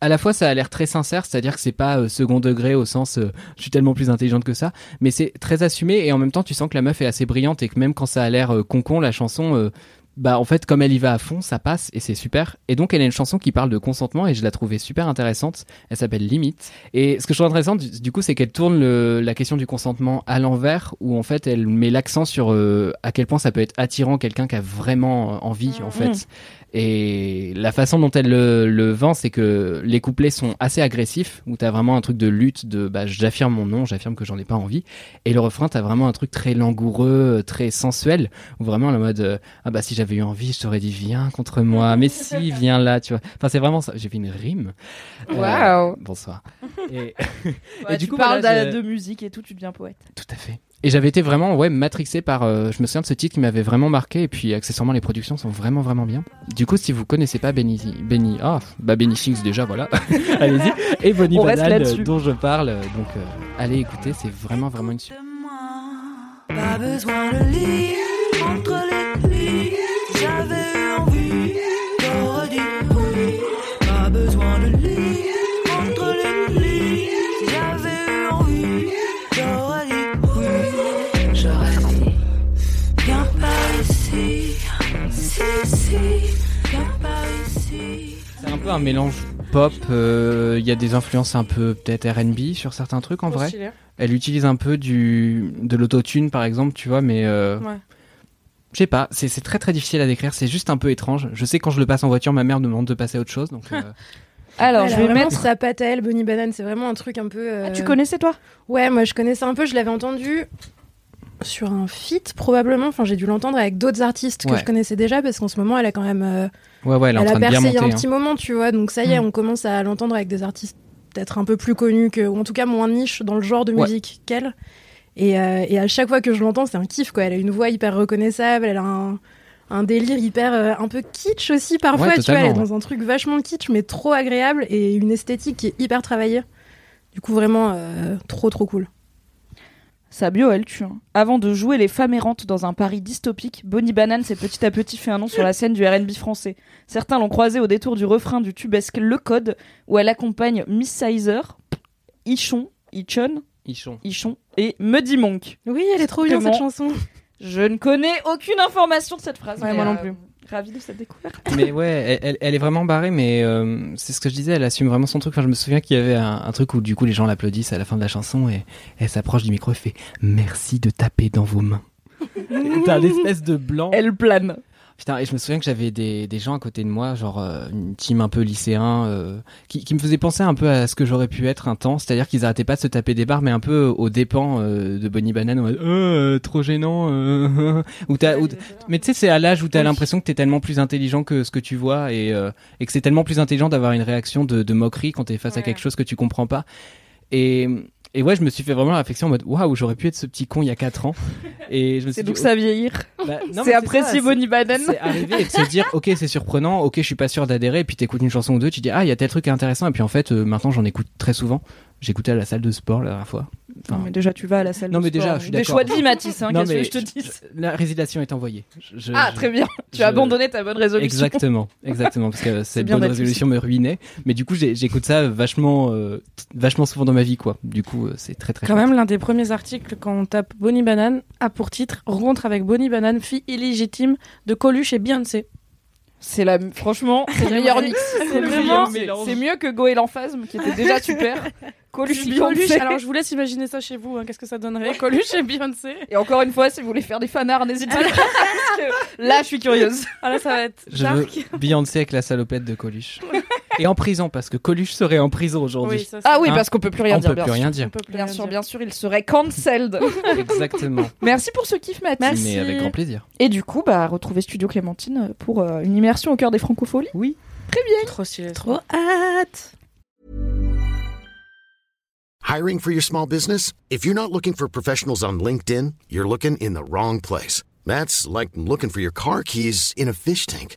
à la fois, ça a l'air très sincère, c'est-à-dire que c'est pas second degré au sens je suis tellement plus intelligente que ça, mais c'est très assumé et en même temps, tu sens que la meuf est assez brillante et que même quand ça a l'air con-con, la chanson. Bah en fait comme elle y va à fond ça passe et c'est super. Et donc elle a une chanson qui parle de consentement et je la trouvais super intéressante. Elle s'appelle Limite. Et ce que je trouve intéressant du, du coup c'est qu'elle tourne le- la question du consentement à l'envers où en fait elle met l'accent sur euh, à quel point ça peut être attirant quelqu'un qui a vraiment euh, envie en fait. Et la façon dont elle le, le vend c'est que les couplets sont assez agressifs où t'as vraiment un truc de lutte de bah j'affirme mon nom j'affirme que j'en ai pas envie. Et le refrain t'as vraiment un truc très langoureux très sensuel où vraiment le mode euh, ah bah si j'avais eu envie je t'aurais dit viens contre moi. Mais si viens là tu vois. Enfin c'est vraiment ça. J'ai fait une rime. Euh, Waouh. bonsoir. Et, Ouais, et du tu coup parles voilà, de, musique et tout, tu deviens poète. tout à fait. Et j'avais été vraiment ouais matrixé par euh, je me souviens de ce titre qui m'avait vraiment marqué. Et puis accessoirement les productions sont vraiment vraiment bien. Du coup si vous connaissez pas Benny Benny ah bah Benny Sings déjà voilà. Allez-y. Et Bonnie euh, dont je parle. Donc euh, allez écouter c'est vraiment vraiment une super Pas besoin de lire entre les peu un mélange pop euh, il y a des influences un peu peut-être R&B sur certains trucs en vrai Stylé. Elle utilise un peu du de l'autotune par exemple, tu vois, mais euh, Ouais. je sais pas, c'est c'est très très difficile à décrire, c'est juste un peu étrange. Je sais que quand je le passe en voiture, ma mère me demande de passer à autre chose, donc euh, Alors, je vais mettre. sa patte à elle, Bonnie Banane, c'est vraiment un truc un peu. euh, Ah, tu connaissais toi? Ouais, moi je connaissais un peu, je l'avais entendu sur un feat probablement. Enfin, j'ai dû l'entendre avec d'autres artistes que Ouais. je connaissais déjà parce qu'en ce moment elle a quand même. euh, ouais ouais, elle a percé il y a un hein. petit moment, tu vois. Donc ça y est, Mm. on commence à l'entendre avec des artistes peut-être un peu plus connus que, ou en tout cas moins niche dans le genre de musique qu'elle. Et, euh, et à chaque fois que je l'entends, c'est un kiff quoi. Elle a une voix hyper reconnaissable, elle a un, un délire hyper euh, un peu kitsch aussi parfois. Tu vois, elle est dans un truc vachement kitsch mais trop agréable et une esthétique qui est hyper travaillée. Du coup, vraiment euh, trop trop cool. Sa bio, elle tue. hein. Avant de jouer les femmes errantes dans un Paris dystopique, Bonnie Banane s'est petit à petit fait un nom sur la scène du RB français. Certains l'ont croisée au détour du refrain du tubesque Le Code, où elle accompagne Miss Sizer, Ichon, Ichon, Ichon. Ichon et Muddy Monk. Oui, elle est trop bien cette chanson. Je ne connais aucune information de cette phrase. Ouais, moi non euh, plus. Ravie de cette découverte. Mais ouais, elle, est vraiment barrée, mais euh, c'est ce que je disais, elle assume vraiment son truc. Enfin, je me souviens qu'il y avait un, un truc où du coup les gens l'applaudissent à la fin de la chanson et elle s'approche du micro et fait Merci de taper dans vos mains. T'as un espèce de blanc. Elle plane. Putain, et je me souviens que j'avais des, des gens à côté de moi, genre euh, une team un peu lycéen, euh, qui, qui me faisait penser un peu à ce que j'aurais pu être un temps. C'est-à-dire qu'ils arrêtaient pas de se taper des barres, mais un peu aux dépens euh, de Bonnie Banane. En Euh, trop gênant. euh, ou t'as- mais tu sais, c'est à l'âge où t'as l'impression que t'es tellement plus intelligent que ce que tu vois et, euh, et que c'est tellement plus intelligent d'avoir une réaction de, de moquerie quand t'es face à quelque chose que tu comprends pas. Et, et ouais, je me suis fait vraiment la réflexion en mode waouh, j'aurais pu être ce petit con il y a 4 ans. Et je me suis C'est donc ça vieillir. bah, C'est apprécier Bonnie Banane. c'est arriver et de se dire ok c'est surprenant ok je suis pas sûr d'adhérer et puis t'écoutes une chanson ou deux tu dis ah il y a tel truc intéressant et puis en fait euh, maintenant j'en écoute très souvent j'écoutais à la salle de sport la dernière fois Enfin, Non, mais déjà, tu vas à la salle Non, de mais déjà, sport. je suis Des d'accord. choix de vie, Mathis, hein, Non, qu'est-ce que je te dis la résiliation est envoyée Je- Ah, je- très bien. Tu je- as abandonné ta bonne résolution. Exactement, exactement, parce que cette bien bonne résolution me ruinait. Mais du coup, j'ai- j'écoute ça vachement, euh, vachement souvent dans ma vie, quoi. Du coup, euh, c'est très très. Quand chouette. même, l'un des premiers articles, quand on tape Bonnie Banane, a pour titre Rencontre avec Bonnie Banane, fille illégitime de Coluche et Beyoncé. C'est la, franchement, c'est le meilleur mix. C'est vraiment- c'est mieux que Go et l'Enphasme, qui était déjà super. Coluche, Coluche, Beyoncé. alors je vous laisse imaginer ça chez vous, hein, qu'est-ce que ça donnerait? Coluche et Beyoncé. Et encore une fois, si vous voulez faire des fanarts, n'hésitez pas. parce que là, je suis curieuse. Ah là, ça va être Je veux dark. Beyoncé avec la salopette de Coluche. Et en prison, parce que Coluche serait en prison aujourd'hui. Oui, ça, Ah oui, Hein parce qu'on peut plus rien On dire, peut bien plus sûr. rien on dire. peut plus Bien rien sûr, dire. bien sûr, il serait cancelled. Exactement. Merci pour ce kiff, Mathis. Merci. Mais avec grand plaisir. Et du coup, bah, retrouvez Studio Clémentine pour euh, une immersion au cœur des francopholies. Oui. Trop stylé. Trop hâte. Hiring for your small business? If you're not looking for professionals on LinkedIn, you're looking in the wrong place. That's like looking for your car keys in a fish tank.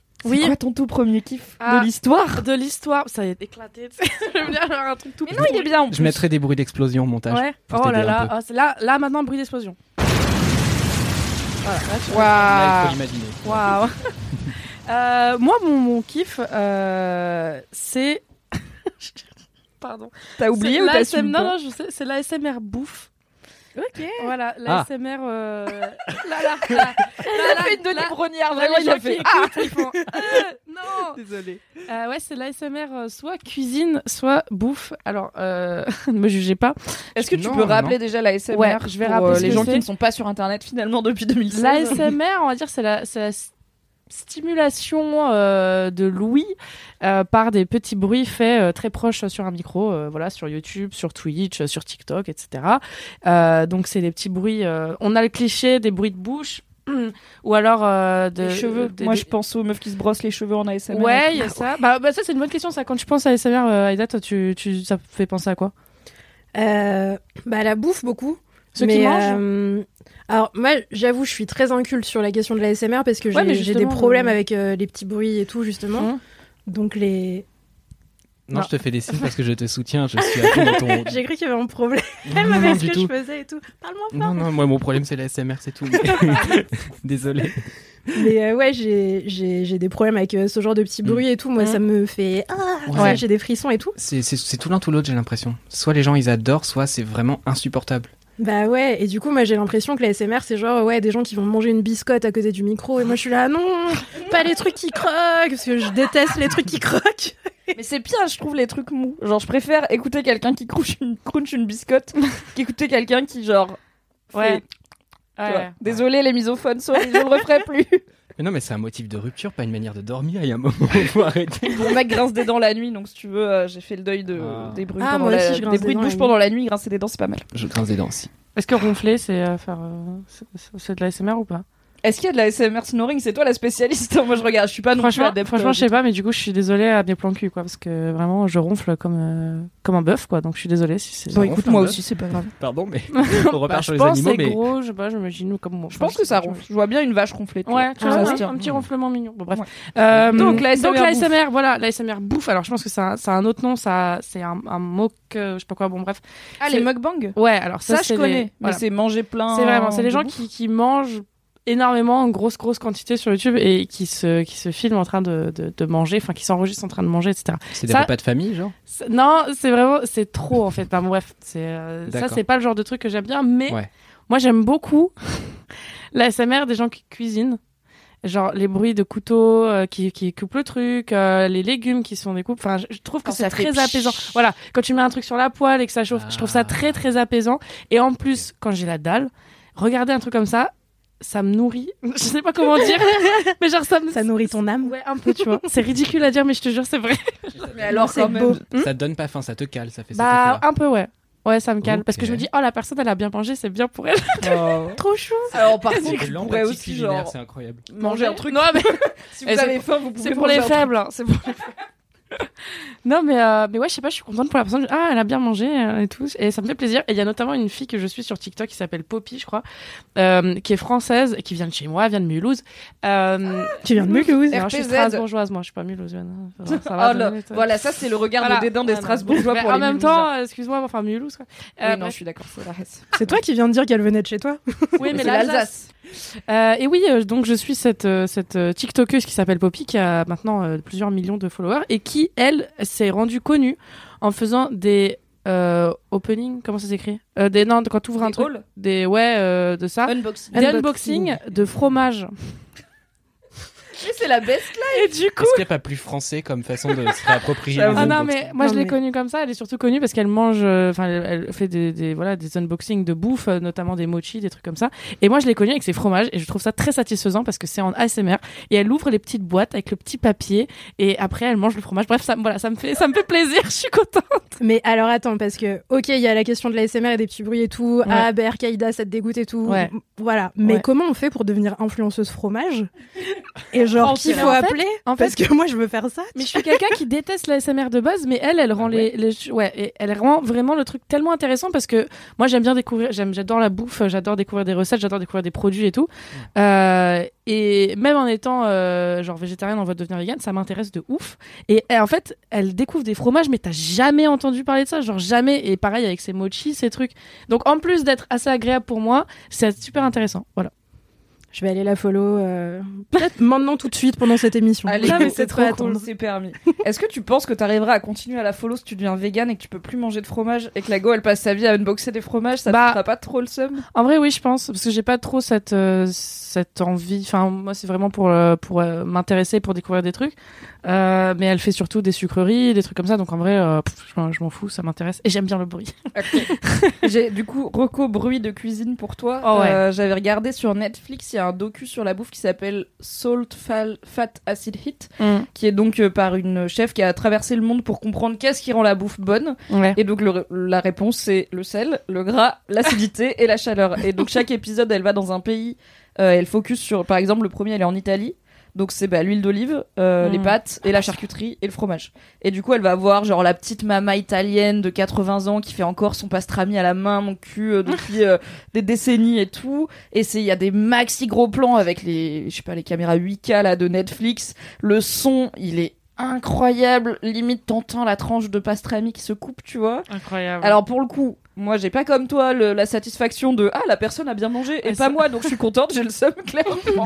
c'est Oui. quoi ton tout premier kiff Ah. de l'histoire De l'histoire, ça a éclaté. tu sais. J'aime bien avoir un truc tout Mais non, il est bien. en Je mettrai des bruits d'explosion au montage. Ouais. Oh là là, ah, c'est là, là maintenant bruit d'explosion. Voilà, là, il Waouh. faut l'imaginer. Waouh. Euh, moi, mon, mon kiff, euh, c'est. Pardon. T'as oublié C'est ou t'as Non, non, je sais, c'est l'ASMR bouffe. Ok. Voilà, Ah. l'ASMR. euh, là, là, là, fait une Denis Brognard, là, vraiment, il a fait. Ah écoutent, ils font, euh, non Désolé. Euh, Ouais, c'est l'ASMR euh, soit cuisine, soit bouffe. Alors, euh, ne me jugez pas. Est-ce que tu Non, peux non. rappeler déjà la SMR Ouais, je vais pour, rappeler euh, ce les que gens qui ne sont pas sur internet finalement depuis 2016 L'ASMR, on va dire, c'est la, c'est la stimulation euh, de l'ouïe euh, par des petits bruits faits euh, très proches sur un micro, euh, voilà, sur YouTube, sur Twitch, euh, sur TikTok, etc. Euh, donc c'est des petits bruits. euh, on a le cliché des bruits de bouche. Ou alors euh, de Les cheveux. des- Moi, des- je pense aux meufs qui se brossent les cheveux en ASMR. Ouais, il y a ça. Bah, bah, ça c'est une bonne question. Ça, quand tu penses à ASMR, euh, Aïda, toi, tu, tu, ça fait penser à quoi? Euh, bah, la bouffe, beaucoup. Ceux mais, qui mangent? euh, alors, moi, j'avoue, je suis très inculte sur la question de la SMR parce que Ouais, mais j'ai des problèmes euh, avec euh, les petits bruits et tout, justement. Hum. Donc, les. Non, Non. je te fais des signes parce que je te soutiens. Je suis à fond dans ton. J'ai cru qu'il y avait un problème Non, non, avec du ce que tout. je faisais et tout. Parle-moi Non, non, moi mon problème c'est la SMR, c'est tout. Désolé. Mais euh, ouais, j'ai- j'ai j'ai des problèmes avec euh, ce genre de petits Mm. bruits et tout. Moi, Mm. ça me fait. Ah, Ouais. j'ai des frissons et tout. C'est c'est- c'est tout l'un tout l'autre, j'ai l'impression. Soit les gens ils adorent, soit c'est vraiment insupportable. Bah ouais, et du coup, moi j'ai l'impression que la SMR c'est genre, ouais, des gens qui vont manger une biscotte à côté du micro, et moi je suis là, non, pas les trucs qui croquent, parce que je déteste les trucs qui croquent. Mais c'est pire, je trouve les trucs mous. Genre, je préfère écouter quelqu'un qui crunch une, crunch une biscotte qu'écouter quelqu'un qui, genre. fait- Ouais. Ouais. Désolé, les misophones, sorry, je le referai plus. Mais non, mais c'est un motif de rupture, pas une manière de dormir. Il y a un moment où il faut arrêter. Mon mec grince des dents la nuit, donc si tu veux, euh, j'ai fait le deuil de, Ah. des bruits, Ah, pendant moi la- aussi, je grince des des bruits de dents la bouche nuit. pendant la nuit. Grincer des dents, c'est pas mal. Je grince des dents aussi. Est-ce que ronfler, c'est euh, faire, euh, c'est- c'est de la SMR ou pas? Est-ce qu'il y a de la SMR snoring? C'est toi la spécialiste. Moi, je regarde. Je suis pas non plus Franchement, adepte. franchement, je sais pas, mais du coup, je suis désolée à mes plans cul, quoi, parce que vraiment, je ronfle comme euh, comme un bœuf, quoi. Donc, je suis désolée si c'est. Bon, Ça écoute, moi aussi, c'est pas grave. Pardon, mais on Bah, repart je sur les pense animaux, c'est mais gros, je sais pas, je m'imagine comme moi. Je pense que ça ronfle. Je vois bien une vache ronfler. toi. Ouais, tu Ça vois, se un, petit ronflement mignon. Bon, bref. Ouais. Euh, Donc, l'ASMR donc, bouffe. l'ASMR, voilà, l'ASMR bouffe. Alors, je pense que c'est un, c'est un autre nom, ça, c'est un, un mot que, je sais pas quoi, bon, bref. Ah, C'est- les mukbang Ouais, alors ça, Ça, je connais. Mais c'est manger plein. C'est vraiment, c'est les gens qui mangent énormément en grosse grosse quantité sur YouTube et qui se qui se filment en train de, de, de manger enfin qui s'enregistrent en train de manger etc c'est des Ça- repas de famille, genre? Non c'est vraiment c'est trop en fait. Enfin, bref c'est euh, ça c'est pas le genre de truc que j'aime bien mais Ouais. moi j'aime beaucoup la SMR des gens qui cuisinent. Genre les bruits de couteau euh, qui, qui coupent le truc euh, les légumes qui sont découpés enfin je, je trouve que Quand c'est très apaisant. voilà. Quand tu mets un truc sur la poêle et que ça chauffe je trouve ça Ah. très très apaisant. Et en plus quand j'ai la dalle regarder un truc comme ça ça me nourrit je sais pas comment dire mais genre ça me Ça nourrit ton âme. ouais un peu tu vois c'est ridicule à dire mais je te jure c'est vrai Mais alors, C'est beau. Hmm Ça te donne pas faim, ça te cale, ça fait bah ça. un peu ouais ouais ça me calme parce que je me dis oh la personne elle a bien mangé c'est bien pour elle Oh. trop chou Alors, par contre, pourrais aussi, genre, c'est incroyable. manger un truc. non mais Si vous c'est avez pour- faim, vous pouvez c'est pour les faibles hein, c'est pour les faibles. Non mais euh, mais ouais je sais pas je suis contente pour la personne ah elle a bien mangé euh, et tout et ça me fait plaisir et il y a notamment une fille que je suis sur TikTok qui s'appelle Poppy je crois euh, qui est française et qui vient de chez moi elle vient de Mulhouse euh, Tu viens de Mulhouse. non, je suis strasbourgeoise moi je suis pas mulhousienne hein. Ça va, ça va, Oh là, minutes. voilà, ça c'est le regard Voilà. de dédain des Ah. Strasbourgeois pour en les même temps excuse-moi enfin Mulhouse quoi Oui, non, je suis d'accord, c'est la reste. C'est toi qui viens de dire qu'elle venait de chez toi. oui mais l'Alsace l'Alsace. Euh, et oui, euh, donc je suis cette, euh, cette euh, TikTokeuse qui s'appelle Poppy, qui a maintenant euh, plusieurs millions de followers, et qui, elle, s'est rendue connue en faisant des euh, openings, comment ça s'écrit? Euh, des, Non, quand tu ouvres un Des truc, des, ouais, euh, de ça. Unboxing. Des unboxings de fromage. C'est la best Et du coup... Est-ce qu'il n'y a pas plus français comme façon de se réapproprier. Ah non mais moi Non, je l'ai mais- connue comme ça. Elle est surtout connue parce qu'elle mange, euh, enfin elle, elle fait des, des voilà des unboxings de bouffe, euh, notamment des mochi, des trucs comme ça. Et moi je l'ai connue avec ses fromages et je trouve ça très satisfaisant parce que c'est en ASMR et elle ouvre les petites boîtes avec le petit papier et après elle mange le fromage. Bref ça me- voilà ça me fait ça me fait plaisir. Je suis contente. Mais alors attends, parce que, ok, il y a la question de la SMR et des petits bruits et tout. Ouais. Ah, Berkaïda, ça te dégoûte et tout. Ouais. Voilà. Mais Ouais. comment on fait pour devenir influenceuse fromage Et genre, qu'il faut en fait- appeler En fait Parce que moi, je veux faire ça. Mais je suis quelqu'un qui déteste la SMR de base, mais elle, elle rend ouais les, les, ouais, et elle rend vraiment le truc tellement intéressant parce que moi j'aime bien découvrir, j'aime, j'adore la bouffe, j'adore découvrir des recettes, j'adore découvrir des produits et tout. Euh, et même en étant euh, genre végétarienne, on va devenir vegan, ça m'intéresse de ouf. Et, et en fait, elle découvre des fromages, mais t'as jamais entendu parler de ça, genre jamais. Et pareil avec ses mochis, ces trucs. Donc en plus d'être assez agréable pour moi, c'est super intéressant. Voilà. Je vais aller la follow. euh, Peut-être maintenant, tout de suite, pendant cette émission. Allez, mais c'est trop cool. c'est permis. Est-ce que tu penses que tu arriveras à continuer à la follow si tu deviens vegan et que tu peux plus manger de fromage et que la go elle passe sa vie à unboxer des fromages, ça Bah, te fera pas trop le seum? En vrai, oui, je pense, parce que j'ai pas trop cette euh, cette envie. Enfin, moi, c'est vraiment pour euh, pour m'intéresser, pour découvrir des trucs. Mais elle fait surtout des sucreries, des trucs comme ça. Donc en vrai, pff, je m'en- fous, ça m'intéresse et j'aime bien le bruit. J'ai du coup reco bruit de cuisine pour toi. Oh ouais. J'avais regardé sur Netflix, il y a un docu sur la bouffe qui s'appelle Salt Fat Acid Heat, qui est donc euh, par une chef qui a traversé le monde pour comprendre qu'est-ce qui rend la bouffe bonne. Ouais. Et donc le- la réponse c'est le sel, le gras, l'acidité et la chaleur. Et donc chaque épisode elle va dans un pays, euh, elle focus sur, par exemple le premier elle est en Italie. Donc c'est bah, l'huile d'olive, euh, Mm. les pâtes et la charcuterie et le fromage. Et du coup elle va avoir genre la petite mama italienne de 80 ans qui fait encore son pastrami à la main, mon cul euh, depuis euh, des décennies et tout. Et c'est il y a des maxi gros plans avec les je sais pas les caméras 8K là de Netflix. Le son il est incroyable, limite t'entends la tranche de pastrami qui se coupe, tu vois. Incroyable. Alors pour le coup, moi j'ai pas comme toi le- la satisfaction de ah la personne a bien mangé et Ah, pas moi donc je suis contente, j'ai le seum clairement.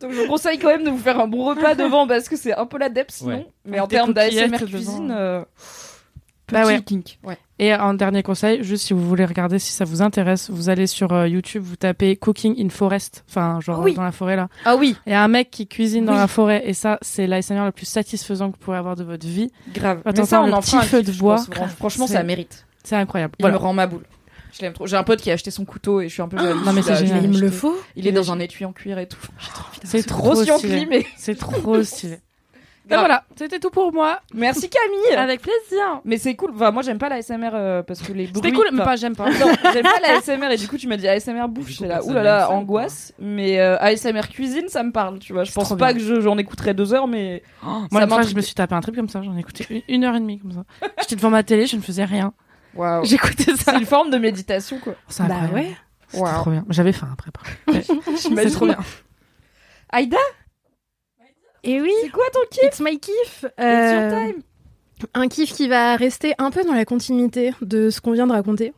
donc je vous conseille quand même de vous faire un bon repas devant parce que c'est un peu la dep sinon. Ouais. Mais en termes d'ASMR cuisine, euh, Bah petit ouais. kink. Ouais. Et un dernier conseil, juste si vous voulez regarder, si ça vous intéresse, vous allez sur euh, YouTube, vous tapez Cooking in Forest, enfin genre Oui. dans la forêt là. Ah oui, Il y a un mec qui cuisine dans la forêt et ça, c'est l'ASMR le plus satisfaisant que vous pourrez avoir de votre vie. grave. Attends, Mais ça on en petit fera un feu de bois. pense. Franchement C'est- ça mérite. C'est incroyable. Il Voilà. me rend ma boule. Je l'aime trop. J'ai un pote qui a acheté son couteau et je suis un peu jalouse. non, mais c'est génial. il me le faut. Il est dans un étui en cuir et tout. J'ai trop envie d'avoir C'est ce trop stylé. Mais C'est trop stylé. Et voilà, c'était tout pour moi. Merci Camille. Avec plaisir. Mais c'est cool. Enfin, moi, j'aime pas la SMR euh, parce que les bruits. C'était cool, mais pas j'aime pas. Non, j'aime pas la ASMR et du coup tu m'as dit ASMR bouffe, j'étais là, oulala, ça, angoisse. Mais euh, ASMR cuisine, ça me parle, tu vois. Je pense pas bien. que je- j'en écouterai deux heures, mais moi, Ça une fois, je me suis tapé un trip comme ça, j'en ai écouté une, une heure et demie comme ça. J'étais devant ma télé, je ne faisais rien. J'écoutais ça. C'est une forme de méditation quoi. C'est Bah incroyable. ouais. Waouh. trop bien. J'avais faim après. C'est trop bien. Aïda, Et oui, c'est quoi ton kiff it's my kiff. It's Euh, your time. un kiff qui va rester un peu dans la continuité de ce qu'on vient de raconter,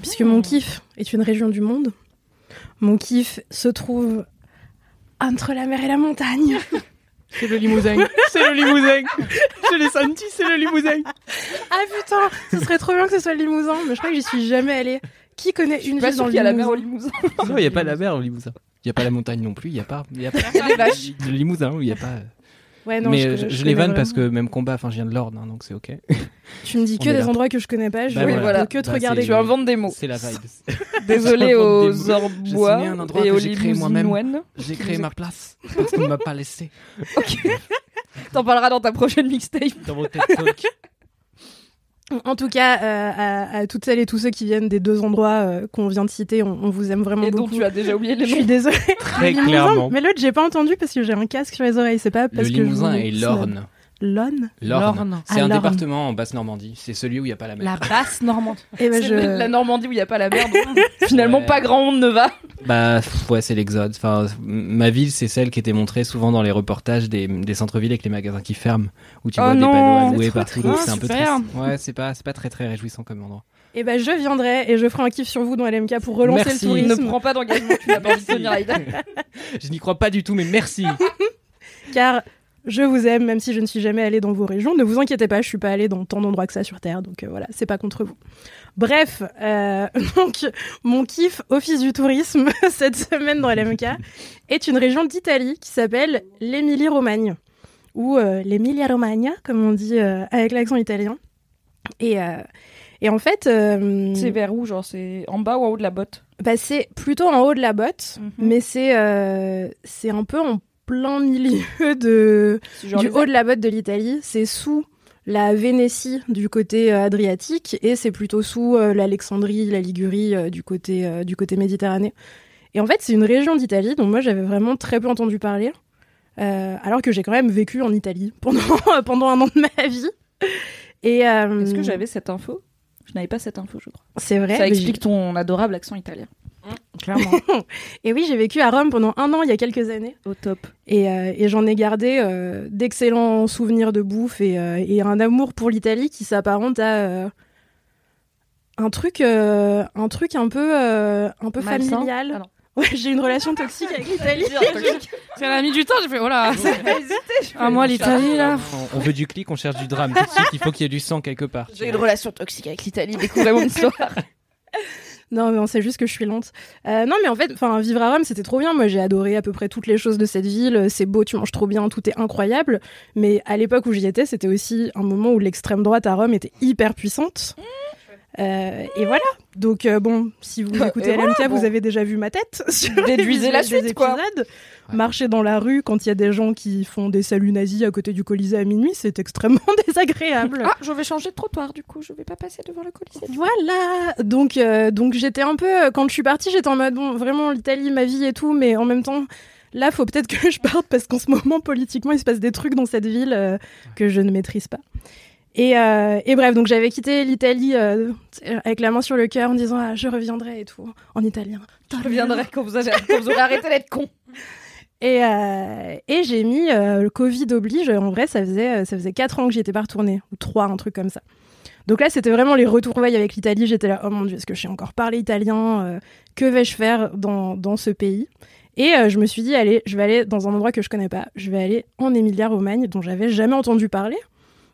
puisque mon kiff est une région du monde. Mon kiff se trouve entre la mer et la montagne. C'est le limousin. c'est le limousin. Je l'ai senti, c'est le limousin. Ah putain, ce serait trop bien que ce soit le Limousin, mais je crois que j'y suis jamais allée. Qui connaît une ville dans y a la mer au Limousin Limousin. Non, il n'y a pas la mer au Limousin. Il n'y a pas la montagne non plus, il n'y a pas. Il y a pas Il y a des vaches. de Limousin, il n'y a pas. Ouais, non, mais je, euh, je je, je les vanne parce que même combat, enfin, je viens de l'Orne, hein, donc c'est ok. Tu me dis que des là. endroits que je connais pas, je Bah vais voilà. que te Bah, regarder. Tu inventes des mots. C'est la vibe. Désolé aux. Orbois et aux j'ai créé moi-même. Limousinoines. J'ai créé ma place parce qu'on ne m'a pas laissé Ok. T'en parleras dans ta prochaine mixtape. dans mon TED Talk. En tout cas, euh, à, à toutes celles et tous ceux qui viennent des deux endroits euh, qu'on vient de citer, on, on vous aime vraiment Et dont beaucoup. tu as déjà oublié Je les suis noms. désolée. Très Le Limousin, clairement. Mais l'autre, j'ai pas entendu parce que j'ai un casque sur les oreilles. C'est pas Le parce que je Limousin vous- et l'Orne. L'Orne L'Orne. C'est Ah, un département en Basse-Normandie. C'est celui où il n'y a pas la mer. La basse normande. Eh ben, C'est je... la Normandie où il n'y a pas la mer. donc Finalement, Ouais. pas grand monde ne va. Bah ouais, c'est l'exode. Enfin, ma ville, c'est celle qui était montrée souvent dans les reportages des, des centres-villes avec les magasins qui ferment, où tu Oh vois non, des panneaux c'est alloués partout. c'est un peu triste. Ouais, c'est pas, très très réjouissant comme endroit. Eh ben, je viendrai et je ferai un kiff sur vous dans LMK pour relancer Merci. le Ne tourisme. prends pas d'engagement, tu n'as pas envie de. Je n'y crois pas du tout, mais merci. car je vous aime, même si je ne suis jamais allée dans vos régions. Ne vous inquiétez pas, je suis pas allée dans tant d'endroits que ça sur Terre, donc euh, voilà, c'est pas contre vous. Bref, euh, donc mon kiff office du tourisme cette semaine dans LMK est une région d'Italie qui s'appelle l'Émilie-Romagne ou euh, l'Emilia-Romagna, comme on dit euh, avec l'accent italien. Et, euh, et en fait, C'est vers où Genre, c'est en bas ou en haut de la botte? bah, c'est plutôt en haut de la botte, Mhm. mais c'est c'est un peu en plein milieu de du haut de la botte de l'Italie. C'est sous la Vénétie du côté euh, adriatique et c'est plutôt sous euh, l'Alexandrie, la Ligurie euh, du côté euh, du côté méditerranéen. Et en fait, c'est une région d'Italie dont moi j'avais vraiment très peu entendu parler, alors que j'ai quand même vécu en Italie pendant pendant un an de ma vie. Et Est-ce que j'avais cette info? Je n'avais pas cette info, je crois. C'est vrai. Ça explique ton adorable accent italien. Clairement. Et oui, j'ai vécu à Rome pendant un an il y a quelques années. Au top. Et, euh, et j'en ai gardé euh, d'excellents souvenirs de bouffe et, euh, et un amour pour l'Italie qui s'apparente à euh, un truc, euh, un truc un peu, euh, un peu Malsain familial. Ah. Ouais, j'ai une relation toxique avec l'Italie. Ça a mis du temps, j'ai fait, oh là. hésité. Ah, moi, l'Italie, là. On, on veut du clic, on cherche du drame. Tout de suite, il faut qu'il y ait du sang quelque part. J'ai une relation toxique avec l'Italie. Découvrez mon histoire. Non, non, c'est juste que je suis lente. Euh, non, mais en fait, enfin, vivre à Rome, c'était trop bien. Moi, j'ai adoré à peu près toutes les choses de cette ville. C'est beau, tu manges trop bien, tout est incroyable. Mais à l'époque où j'y étais, c'était aussi un moment où l'extrême droite à Rome était hyper puissante. Euh, et voilà. Donc euh, bon, si vous écoutez LMK, voilà, bon. vous avez déjà vu ma tête sur Déduisez la suite, quoi. Marcher dans la rue quand il y a des gens qui font des saluts nazis à côté du Colisée à minuit, c'est extrêmement désagréable. Ah, je vais changer de trottoir du coup. Je vais pas passer devant le Colisée. Voilà. Donc, euh, donc j'étais un peu quand je suis partie, j'étais en mode bon, vraiment l'Italie, ma vie et tout, mais en même temps, là, faut peut-être que je parte parce qu'en ce moment, politiquement, il se passe des trucs dans cette ville euh, que je ne maîtrise pas. Et, euh, et bref, donc j'avais quitté l'Italie euh, avec la main sur le cœur en disant ah, je reviendrai et tout en italien. Je reviendrai quand vous, avez, quand vous aurez arrêté d'être con. Et, euh, et j'ai mis euh, le Covid oblige. En vrai, ça faisait ça faisait quatre ans que j'y étais pas retournée ou trois, un truc comme ça. Donc là, c'était vraiment les retrouvailles avec l'Italie. J'étais là, oh mon dieu, est-ce que je sais encore parler italien Euh, Que vais-je faire dans, dans ce pays? Et euh, je me suis dit, allez, je vais aller dans un endroit que je connais pas. Je vais aller en Emilia-Romagne, dont j'avais jamais entendu parler.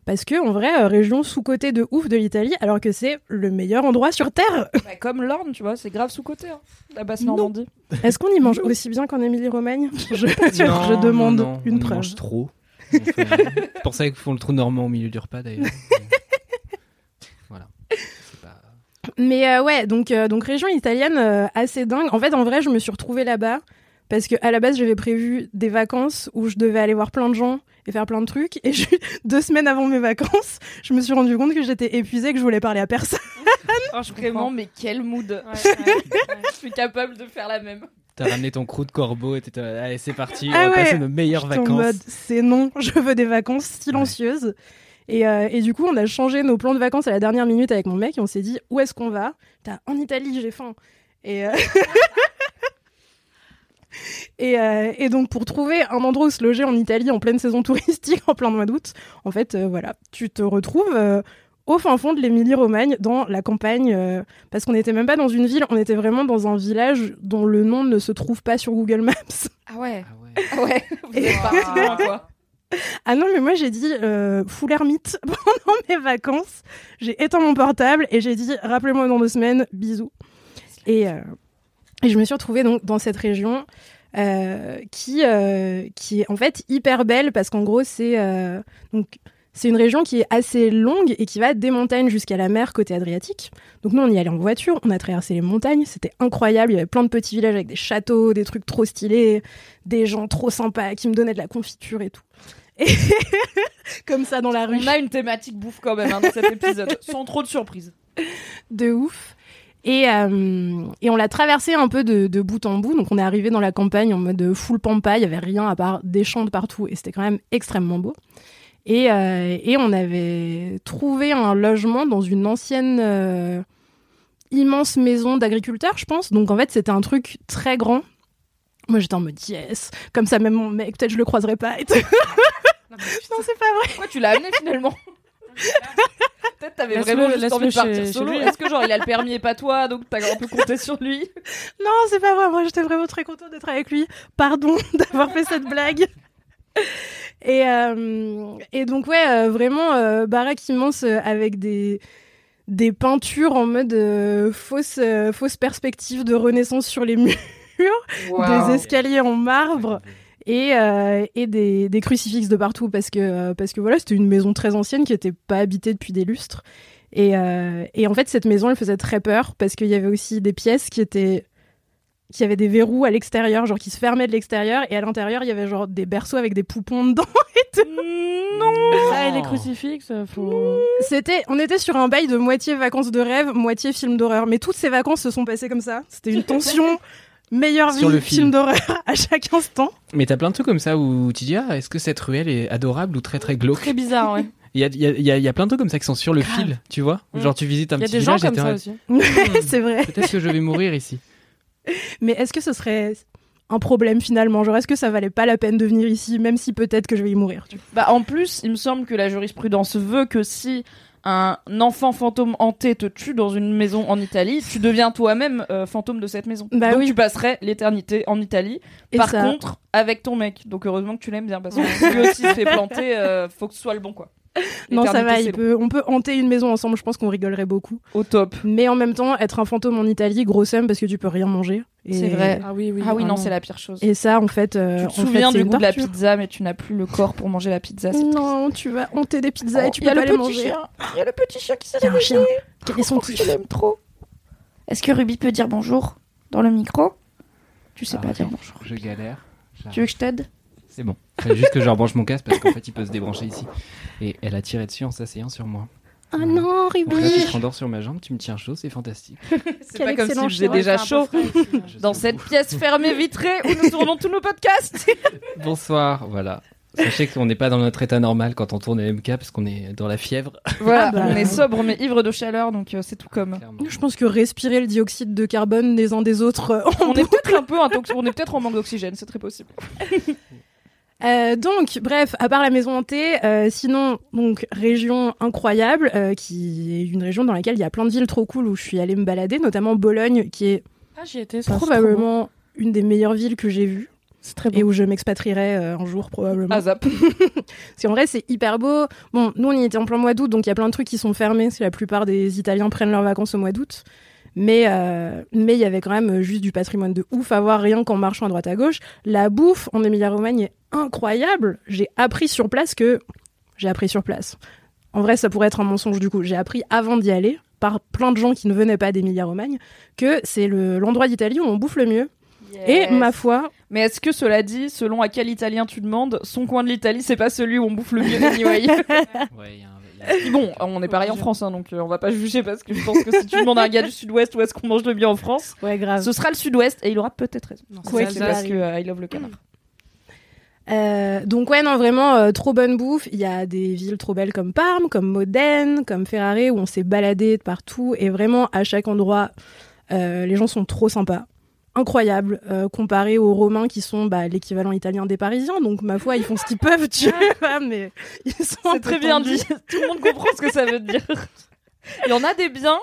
Parce que, en vrai, euh, région sous-cotée de ouf de l'Italie, alors que c'est le meilleur endroit sur Terre. Bah, comme l'Orne, tu vois, c'est grave sous-côté. Hein. La basse Non. Normandie. Est-ce qu'on y mange aussi bien qu'en Émilie-Romagne je, je Non, demande non, non, une on preuve. mange trop. On fait- C'est pour ça qu'ils font le trou normand au milieu du repas d'ailleurs. voilà. C'est pas- Mais euh, ouais, donc, euh, donc région italienne euh, assez dingue. En fait, en vrai, je me suis retrouvée là-bas parce que à la base j'avais prévu des vacances où je devais aller voir plein de gens et faire plein de trucs et je- deux semaines avant mes vacances je me suis rendu compte que j'étais épuisée que je voulais parler à personne Oh, je Vraiment, comprends. mais quel mood. Ouais, ouais, ouais. Je suis capable de faire la même. T'as ramené ton crew de corbeau et t'étais allez c'est parti, on Ah va ouais. passer nos meilleures J'étais en vacances. mode c'est non je veux des vacances silencieuses et, euh, et du coup on a changé nos plans de vacances à la dernière minute avec mon mec et on s'est dit où est-ce qu'on va? T'as en Italie j'ai faim et euh, Et, euh, et donc pour trouver un endroit où se loger en Italie en pleine saison touristique, en plein mois d'août, en fait, euh, voilà, tu te retrouves euh, au fin fond de l'Émilie-Romagne, dans la campagne, euh, parce qu'on n'était même pas dans une ville, on était vraiment dans un village dont le nom ne se trouve pas sur Google Maps. Ah ouais. Ah ouais. Ah ouais. Vous Et- quoi. Ah non, mais moi j'ai dit euh, full ermite pendant mes vacances. J'ai éteint mon portable et j'ai dit rappelez-moi dans deux semaines, bisous. Et, euh, et je me suis retrouvée donc dans cette région euh, qui, euh, qui est en fait hyper belle parce qu'en gros c'est euh, donc c'est une région qui est assez longue et qui va des montagnes jusqu'à la mer côté Adriatique. Donc nous on y allait en voiture, on a traversé les montagnes, c'était incroyable. Il y avait plein de petits villages avec des châteaux, des trucs trop stylés, des gens trop sympas qui me donnaient de la confiture et tout. Et comme ça dans la rue. On a une thématique bouffe quand même hein, dans cet épisode, sans trop de surprises. de ouf. Et, euh, et on l'a traversé un peu de, de bout en bout. Donc on est arrivé dans la campagne en mode full pampa. Il y avait rien à part des champs de partout et c'était quand même extrêmement beau. Et, euh, et on avait trouvé un logement dans une ancienne euh, immense maison d'agriculteurs, je pense. Donc en fait c'était un truc très grand. Moi j'étais en mode yes. Comme ça même mon mec, peut-être je le croiserai pas. Et tout. non c'est pas vrai. Pourquoi tu l'as amené finalement? Peut-être t'avais vraiment juste envie de partir chez- solo. Est-ce que genre il a le permis et pas toi, donc t'as un peu compté sur lui? Non, c'est pas vrai. Moi, j'étais vraiment très contente d'être avec lui. Pardon d'avoir fait cette blague. Et, euh, et donc, ouais, euh, vraiment, euh, baraque immense euh, avec des, des peintures en mode euh, fausse, euh, fausse perspective de renaissance sur les murs, des escaliers en marbre et, euh, et des, des crucifixes de partout parce que, euh, parce que voilà, c'était une maison très ancienne qui n'était pas habitée depuis des lustres. Et, euh, et en fait, cette maison, elle faisait très peur parce qu'il y avait aussi des pièces qui étaient qui avaient des verrous à l'extérieur, genre qui se fermaient de l'extérieur, et à l'intérieur, il y avait genre des berceaux avec des poupons dedans. Non Ça et les crucifixes, faut. C'était, on était sur un bail de moitié vacances de rêve, moitié film d'horreur. Mais toutes ces vacances se sont passées comme ça. C'était une tension meilleure Sur vie le film fil. d'horreur à chaque instant. Mais t'as plein de trucs comme ça où tu dis ah est-ce que cette ruelle est adorable ou très très glauque Très bizarre, ouais. Il y a, il y, a, il y a- y a plein de trucs comme ça qui sont sur le fil, tu vois. Mm. Genre tu visites un Il y a petit des gens village et comme ça aussi. c'est vrai. Peut-être que je vais mourir ici. Mais est-ce que ce serait un problème finalement? Genre, est-ce que ça valait pas la peine de venir ici, même si peut-être que je vais y mourir tu vois? Bah en plus, il me semble que la jurisprudence veut que si un enfant fantôme hanté te tue dans une maison en Italie, tu deviens toi-même euh, fantôme de cette maison. Bah Donc oui. tu passerais l'éternité en Italie. Et Par ça- contre, avec ton mec. Donc heureusement que tu l'aimes bien parce que si lui aussi se fait planter, euh, faut que ce soit le bon quoi. Non, ça va. L'éternité, il c'est peut, on peut hanter une maison ensemble. Je pense qu'on rigolerait beaucoup. Au top. Mais en même temps, être un fantôme en Italie, gros somme parce que tu peux rien manger. Et- C'est vrai. Ah oui, oui. ah oui, non, c'est la pire chose. Et ça, en fait, euh, tu te souviens c'est du goût de la pizza, mais tu n'as plus le corps pour manger la pizza. c'est Non, tu vas hanter des pizzas Oh, et tu il y peux a pas le les petit manger. chien. Il y a le petit chien qui s'est Il y a un réveillé. Quel est son je l'aime trop. Est-ce que Ruby peut dire bonjour dans le micro? Tu sais Ah, pas dire bonjour. Je galère. Tu veux que je t'aide? C'est bon. Faut juste que je rebranche mon casque parce qu'en fait il peut se débrancher ici. Et elle a tiré dessus en s'asseyant sur moi. Ah non, Donc là tu Ruby te rendors sur ma jambe, tu me tiens chaud, c'est fantastique. C'est pas comme si je faisais déjà chaud dans cette pièce fermée vitrée où nous tournons tous nos podcasts. Bonsoir, voilà. Sachez qu'on n'est pas dans notre état normal quand on tourne LMK parce qu'on est dans la fièvre. Voilà, Ah bah. on est sobre mais ivre de chaleur, donc euh, c'est tout comme. clairement. Je pense que respirer le dioxyde de carbone des uns des autres. euh, en On est peut-être un peu on est peut-être en manque d'oxygène, c'est très possible. Euh, donc, bref, à part la maison hantée, euh, sinon, donc région incroyable, euh, qui est une région dans laquelle il y a plein de villes trop cool où je suis allée me balader, notamment Bologne, qui est Ah, probablement une des meilleures villes que j'ai vues C'est très et beau. où je m'expatrierai euh, un jour probablement. Ah zap. Parce qu'en vrai, c'est hyper beau. Bon, nous, on y était en plein mois d'août, donc il y a plein de trucs qui sont fermés. C'est la plupart des Italiens prennent leurs vacances au mois d'août. Mais euh, mais il y avait quand même euh, juste du patrimoine de ouf à voir rien qu'en marchant à droite à gauche. La bouffe en Emilia-Romagne est incroyable. J'ai appris sur place que j'ai appris sur place. En vrai, ça pourrait être un mensonge du coup. J'ai appris avant d'y aller par plein de gens qui ne venaient pas d'Emilia-Romagne que c'est le l'endroit d'Italie où on bouffe le mieux. Et ma foi, Mais est-ce que cela dit, selon à quel italien tu demandes, son coin de l'Italie, c'est pas celui où on bouffe le mieux anyway Ouais, il y a un- Bon, on est pareil en France, hein, donc euh, on va pas juger parce que je pense que si tu demandes à un gars du Sud-Ouest où est-ce qu'on mange le mieux en France, ouais, grave. ce sera le Sud-Ouest et il aura peut-être raison. Ouais, c'est parce que euh, I love le canard. Euh, donc ouais, non, vraiment, euh, trop bonne bouffe. Il y a des villes trop belles comme Parme, comme Modène, comme Ferrare, où on s'est baladé de partout. Et vraiment, à chaque endroit, les gens sont trop sympas. Incroyable, euh, comparé aux Romains qui sont bah, l'équivalent italien des Parisiens. Donc, ma foi, ils font ce qu'ils peuvent, tu vois, mais ils sont très bien dit. Tout le monde comprend ce que ça veut dire. Il y en a des biens,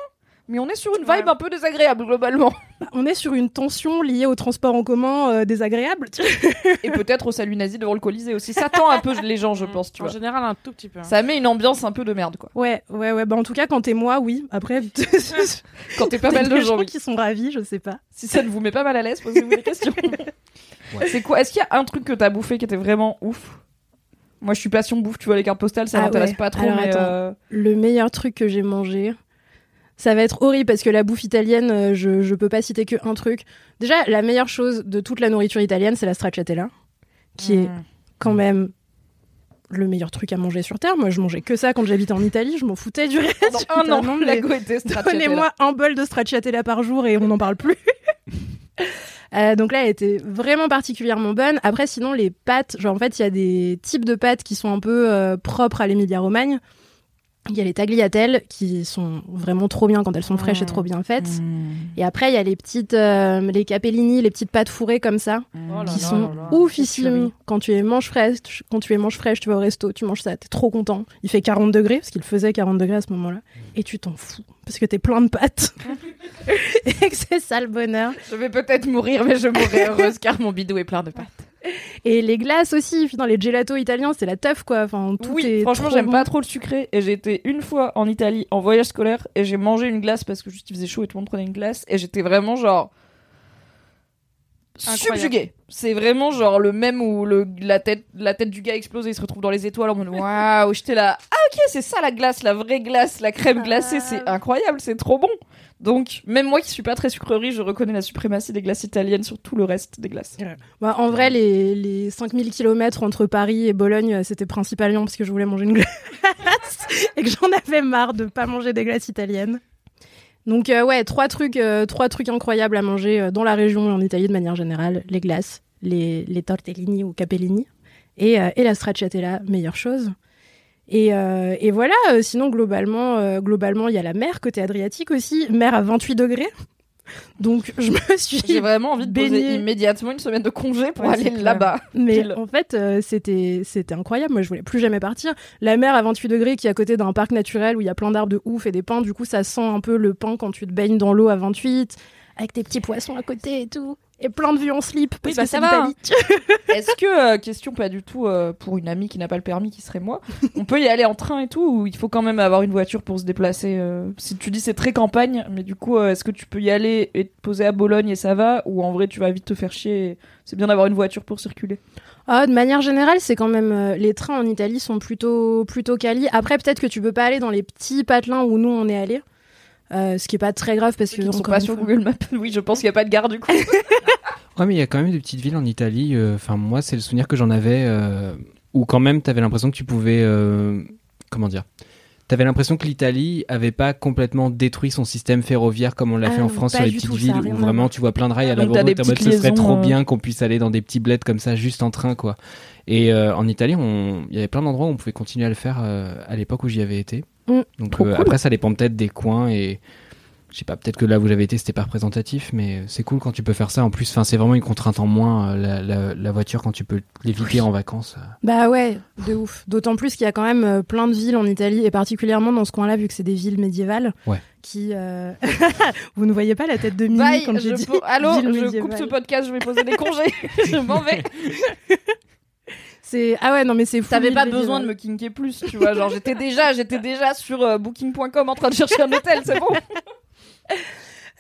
mais on est sur une vibe Ouais. un peu désagréable globalement. Bah, on est sur une tension liée au transport en commun euh, désagréable. tu. Et peut-être au salut nazi devant le Colisée aussi. Ça tend un peu les gens, je pense, tu en vois. général, un tout petit peu. hein. Ça met une ambiance un peu de merde, quoi. Ouais, ouais, ouais. Bah, en tout cas, quand t'es moi, oui. Après, Quand t'es pas mal de des gens, oui. qui sont ravis, je sais pas. Si ça ne vous met pas mal à l'aise, posez-vous des questions. C'est quoi Est-ce qu'il y a un truc que t'as bouffé qui était vraiment ouf? Moi, je suis passion bouffe, tu vois, les cartes postales, ça Ah m'intéresse ouais. pas trop, Alors, mais... attends. euh, Le meilleur truc que j'ai mangé, ça va être horrible parce que la bouffe italienne, euh, je, je peux pas citer que un truc. Déjà, la meilleure chose de toute la nourriture italienne, c'est la stracciatella, qui est mm. quand même le meilleur truc à manger sur Terre. Moi, je mangeais que ça quand j'habitais en Italie, je m'en foutais du reste. Pendant un an, la. Donnez-moi un bol de stracciatella par jour et on n'en parle plus. Euh, donc là, elle était vraiment particulièrement bonne. Après, sinon, les pâtes, genre en fait, il y a des types de pâtes qui sont un peu euh, propres à l'Emilia-Romagne. Il y a les tagliatelles qui sont vraiment trop bien quand elles sont fraîches et trop bien faites. Mm. Et après, il y a les petites, euh, les capellini, les petites pâtes fourrées comme ça, Oh là qui là sont là là. oufissimes. Quand tu les manges fraîches, quand tu les manges fraîches, tu vas au resto, tu manges ça, t'es trop content. Il fait 40 degrés, parce qu'il faisait 40 degrés à ce moment-là, et tu t'en fous, parce que t'es plein de pâtes. et que c'est ça le bonheur. Je vais peut-être mourir, mais je mourrai heureuse car mon bidou est plein de pâtes. Et les glaces aussi, putain, les gelatos italiens, c'est la teuf quoi. Enfin, tout oui, est franchement, j'aime bon. pas trop le sucré. Et j'ai été une fois en Italie en voyage scolaire et j'ai mangé une glace parce que juste il faisait chaud et tout le monde prenait une glace. Et j'étais vraiment genre. Incroyable. Subjugué. C'est vraiment genre le même où le, la, tête, la tête du gars explose et il se retrouve dans les étoiles en mode waouh. J'étais là. Ah, ok, c'est ça la glace, la vraie glace, la crème glacée, c'est incroyable, c'est trop bon. Donc, même moi qui suis pas très sucrerie, je reconnais la suprématie des glaces italiennes sur tout le reste des glaces. Bah, en vrai, les, les 5000 km entre Paris et Bologne, euh, c'était principalement parce que je voulais manger une glace et que j'en avais marre de pas manger des glaces italiennes. Donc euh, ouais, trois trucs, euh, trois trucs incroyables à manger dans la région et en Italie de manière générale les glaces, les, tortellini ou capellini et, et la stracciatella, meilleure chose. Et, euh, et voilà. euh, sinon globalement, euh, globalement, il y a la mer côté Adriatique aussi, mer à 28 degrés. Donc je me suis J'ai vraiment envie de poser Baigner. immédiatement une semaine de congé pour Ouais, aller là-bas. Mais Pile. en fait, c'était c'était incroyable. Moi, je voulais plus jamais partir. La mer à 28 degrés qui est à côté d'un parc naturel où il y a plein d'arbres de ouf et des pins. Du coup, ça sent un peu le pain quand tu te baignes dans l'eau à 28 avec tes petits poissons à côté et tout. Et plein de vues en slip parce bah, que ça va, l'Italie. Est-ce que, euh, question pas du tout euh, pour une amie qui n'a pas le permis, qui serait moi, on peut y aller en train et tout, ou il faut quand même avoir une voiture pour se déplacer euh, Si tu dis c'est très campagne, mais du coup, euh, est-ce que tu peux y aller et te poser à Bologne et ça va, ou en vrai tu vas vite te faire chier C'est bien d'avoir une voiture pour circuler? Ah, de manière générale, c'est quand même euh, les trains en Italie sont plutôt plutôt quali. Après, peut-être que tu peux pas aller dans les petits patelins où nous on est allé. ce qui est pas très grave parce que ne sont encore pas sur fois- Google Maps. Oui, je pense qu'il n'y a pas de gare du coup. Ouais, mais il y a quand même des petites villes en Italie. euh, Enfin, moi, c'est le souvenir que j'en avais euh, où quand même, t'avais l'impression que tu pouvais. euh, comment dire T'avais l'impression que l'Italie avait pas complètement détruit son système ferroviaire comme on l'a Ah fait en France sur les petites villes où vraiment tu vois plein de rails à la petites ce serait liaisons, trop euh, bien qu'on puisse aller dans des petits bleds comme ça juste en train quoi. Et euh, en Italie, on- il y avait plein d'endroits où on pouvait continuer à le faire euh, à l'époque où j'y avais été. Mm, Donc euh, cool. après, ça dépend peut-être des coins et je sais pas, peut-être que là où j'avais été, c'était pas représentatif, mais c'est cool quand tu peux faire ça. En plus, enfin, c'est vraiment une contrainte en moins euh, la, la- la voiture quand tu peux l'éviter en vacances. euh. Bah ouais, de ouf. D'autant plus qu'il y a quand même euh, plein de villes en Italie, et particulièrement dans ce coin-là, vu que c'est des villes médiévales. Ouais. Qui. euh, Vous ne voyez pas la tête de Mimi Bye, quand j'ai je dit. po- Allô, je médiévale. coupe ce podcast, je vais poser des congés. je m'en vais. C'est ah ouais non mais c'est fou. T'avais pas besoin médiévale. de me kinker plus, tu vois. Genre, j'étais déjà, j'étais déjà sur euh, booking.com en train de chercher un hôtel, c'est bon.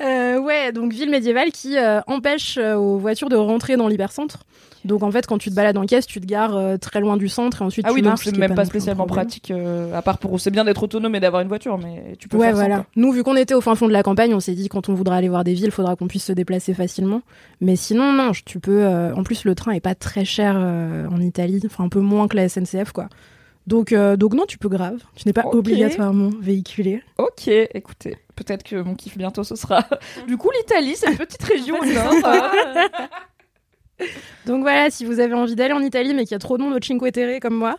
Euh, ouais, donc ville médiévale qui euh, empêche euh, aux voitures de rentrer dans l'hypercentre. Donc en fait, quand tu te balades en caisse, tu te gares euh, très loin du centre et ensuite Ah tu oui, donc marches. c'est ce qui est même pas spécialement pratique, euh, à part pour. C'est bien d'être autonome et d'avoir une voiture, mais tu peux Ouais, faire voilà. Nous, vu qu'on était au fin fond de la campagne, on s'est dit quand on voudra aller voir des villes, il faudra qu'on puisse se déplacer facilement. Mais sinon, non, tu peux. euh, en plus, le train est pas très cher en Italie, enfin un peu moins que la SNCF, quoi. Donc, euh, donc non, tu peux grave. Tu n'es pas obligatoirement véhiculé. Ok, écoutez, peut-être que mon kiff bientôt ce sera. du coup, l'Italie, c'est une petite région au nord. Donc voilà, si vous avez envie d'aller en Italie, mais qu'il y a trop de monde au Cinque Terre comme moi,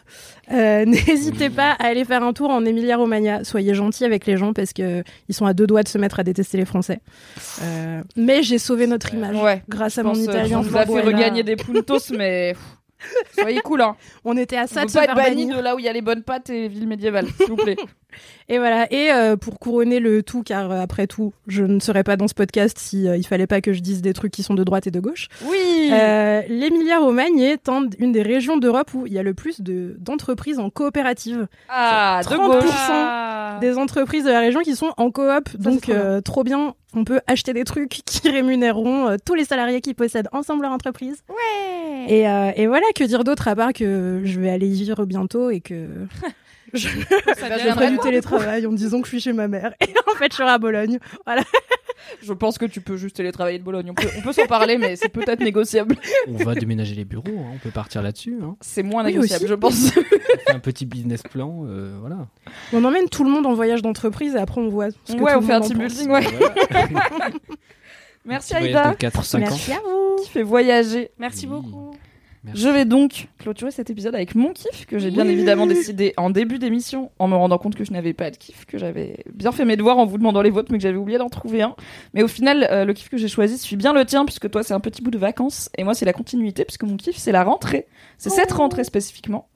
euh, n'hésitez pas à aller faire un tour en Emilia-Romagna. Soyez gentils avec les gens parce que ils sont à deux doigts de se mettre à détester les Français. Euh, mais j'ai sauvé notre image Ouais, grâce à mon euh, italien. On vous a fait regagner des puntos, mais. Soyez cool, hein. On était à ça de se faire bannir. de là où il y a les bonnes pâtes et villes médiévales, s'il vous plaît. Et voilà. Et euh, pour couronner le tout, car euh, après tout, je ne serais pas dans ce podcast si euh, il fallait pas que je dise des trucs qui sont de droite et de gauche. Oui Euh, L'Emilia-Romagne est un- une des régions d'Europe où il y a le plus de- d'entreprises en coopérative. Ah, de 30%. gauche Ah. Des entreprises de la région qui sont en coop, donc trop bien. On peut acheter des trucs qui rémunéreront tous les salariés qui possèdent ensemble leur entreprise. Ouais. Et, euh, et voilà, que dire d'autre à part que je vais aller y vivre bientôt et que je, je ferai du télétravail en me disant que je suis chez ma mère. Et en fait, je serai à Bologne. Je pense que tu peux juste télétravailler de Bologne. On peut, on peut s'en parler, mais c'est peut-être négociable. On va déménager les bureaux, hein, on peut partir là-dessus. Hein. C'est moins Oui, négociable, aussi. je pense. On fait un petit business plan, euh, voilà. On emmène tout le monde en voyage d'entreprise et après on voit ce que ouais, tout on le fait un monde team building, ouais. Merci Aïda, de 4 5 ans. Merci à vous. qui fait voyager. Merci Oui. beaucoup. Merci. Je vais donc clôturer cet épisode avec mon kiff que j'ai bien évidemment décidé en début d'émission en me rendant compte que je n'avais pas de kiff, que j'avais bien fait mes devoirs en vous demandant les vôtres mais que j'avais oublié d'en trouver un. Mais au final, euh, le kiff que j'ai choisi suit bien le tien puisque toi c'est un petit bout de vacances et moi c'est la continuité puisque mon kiff c'est la rentrée. C'est cette rentrée spécifiquement.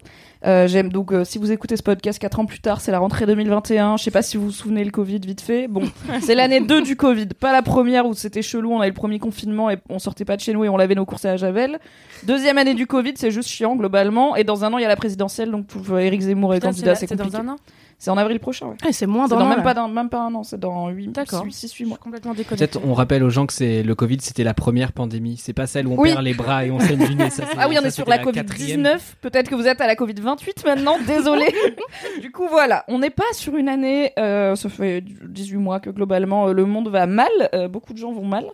Euh, J'aime donc euh, si vous écoutez ce podcast 4 ans plus tard, c'est la rentrée 2021. Je sais pas si vous vous souvenez le Covid vite fait. Bon, c'est l'année 2 du Covid, pas la première où c'était chelou, on avait le premier confinement et on sortait pas de chez nous et on lavait nos courses à la javel. Deuxième année du Covid, c'est juste chiant globalement. Et dans un an, il y a la présidentielle, donc tout, Eric Zemmour est Putain, candidat, c'est compliqué. dans un an? C'est en avril prochain, ouais. Ah, c'est moins dans an, même là. pas, dans, même pas un an, c'est dans 8, D'accord. 6-8 mois. Complètement déconnecté. Peut-être on rappelle aux gens que c'est le Covid, c'était la première pandémie. C'est pas celle où on Oui. perd les bras et on saigne du nez. Ça, c'est- Ah oui, on ça, est sur la, Covid-19. Peut-être que vous êtes à la Covid-28 maintenant, désolé. du coup, voilà. On n'est pas sur une année, euh, ça fait 18 mois que globalement euh, le monde va mal. euh, beaucoup de gens vont mal.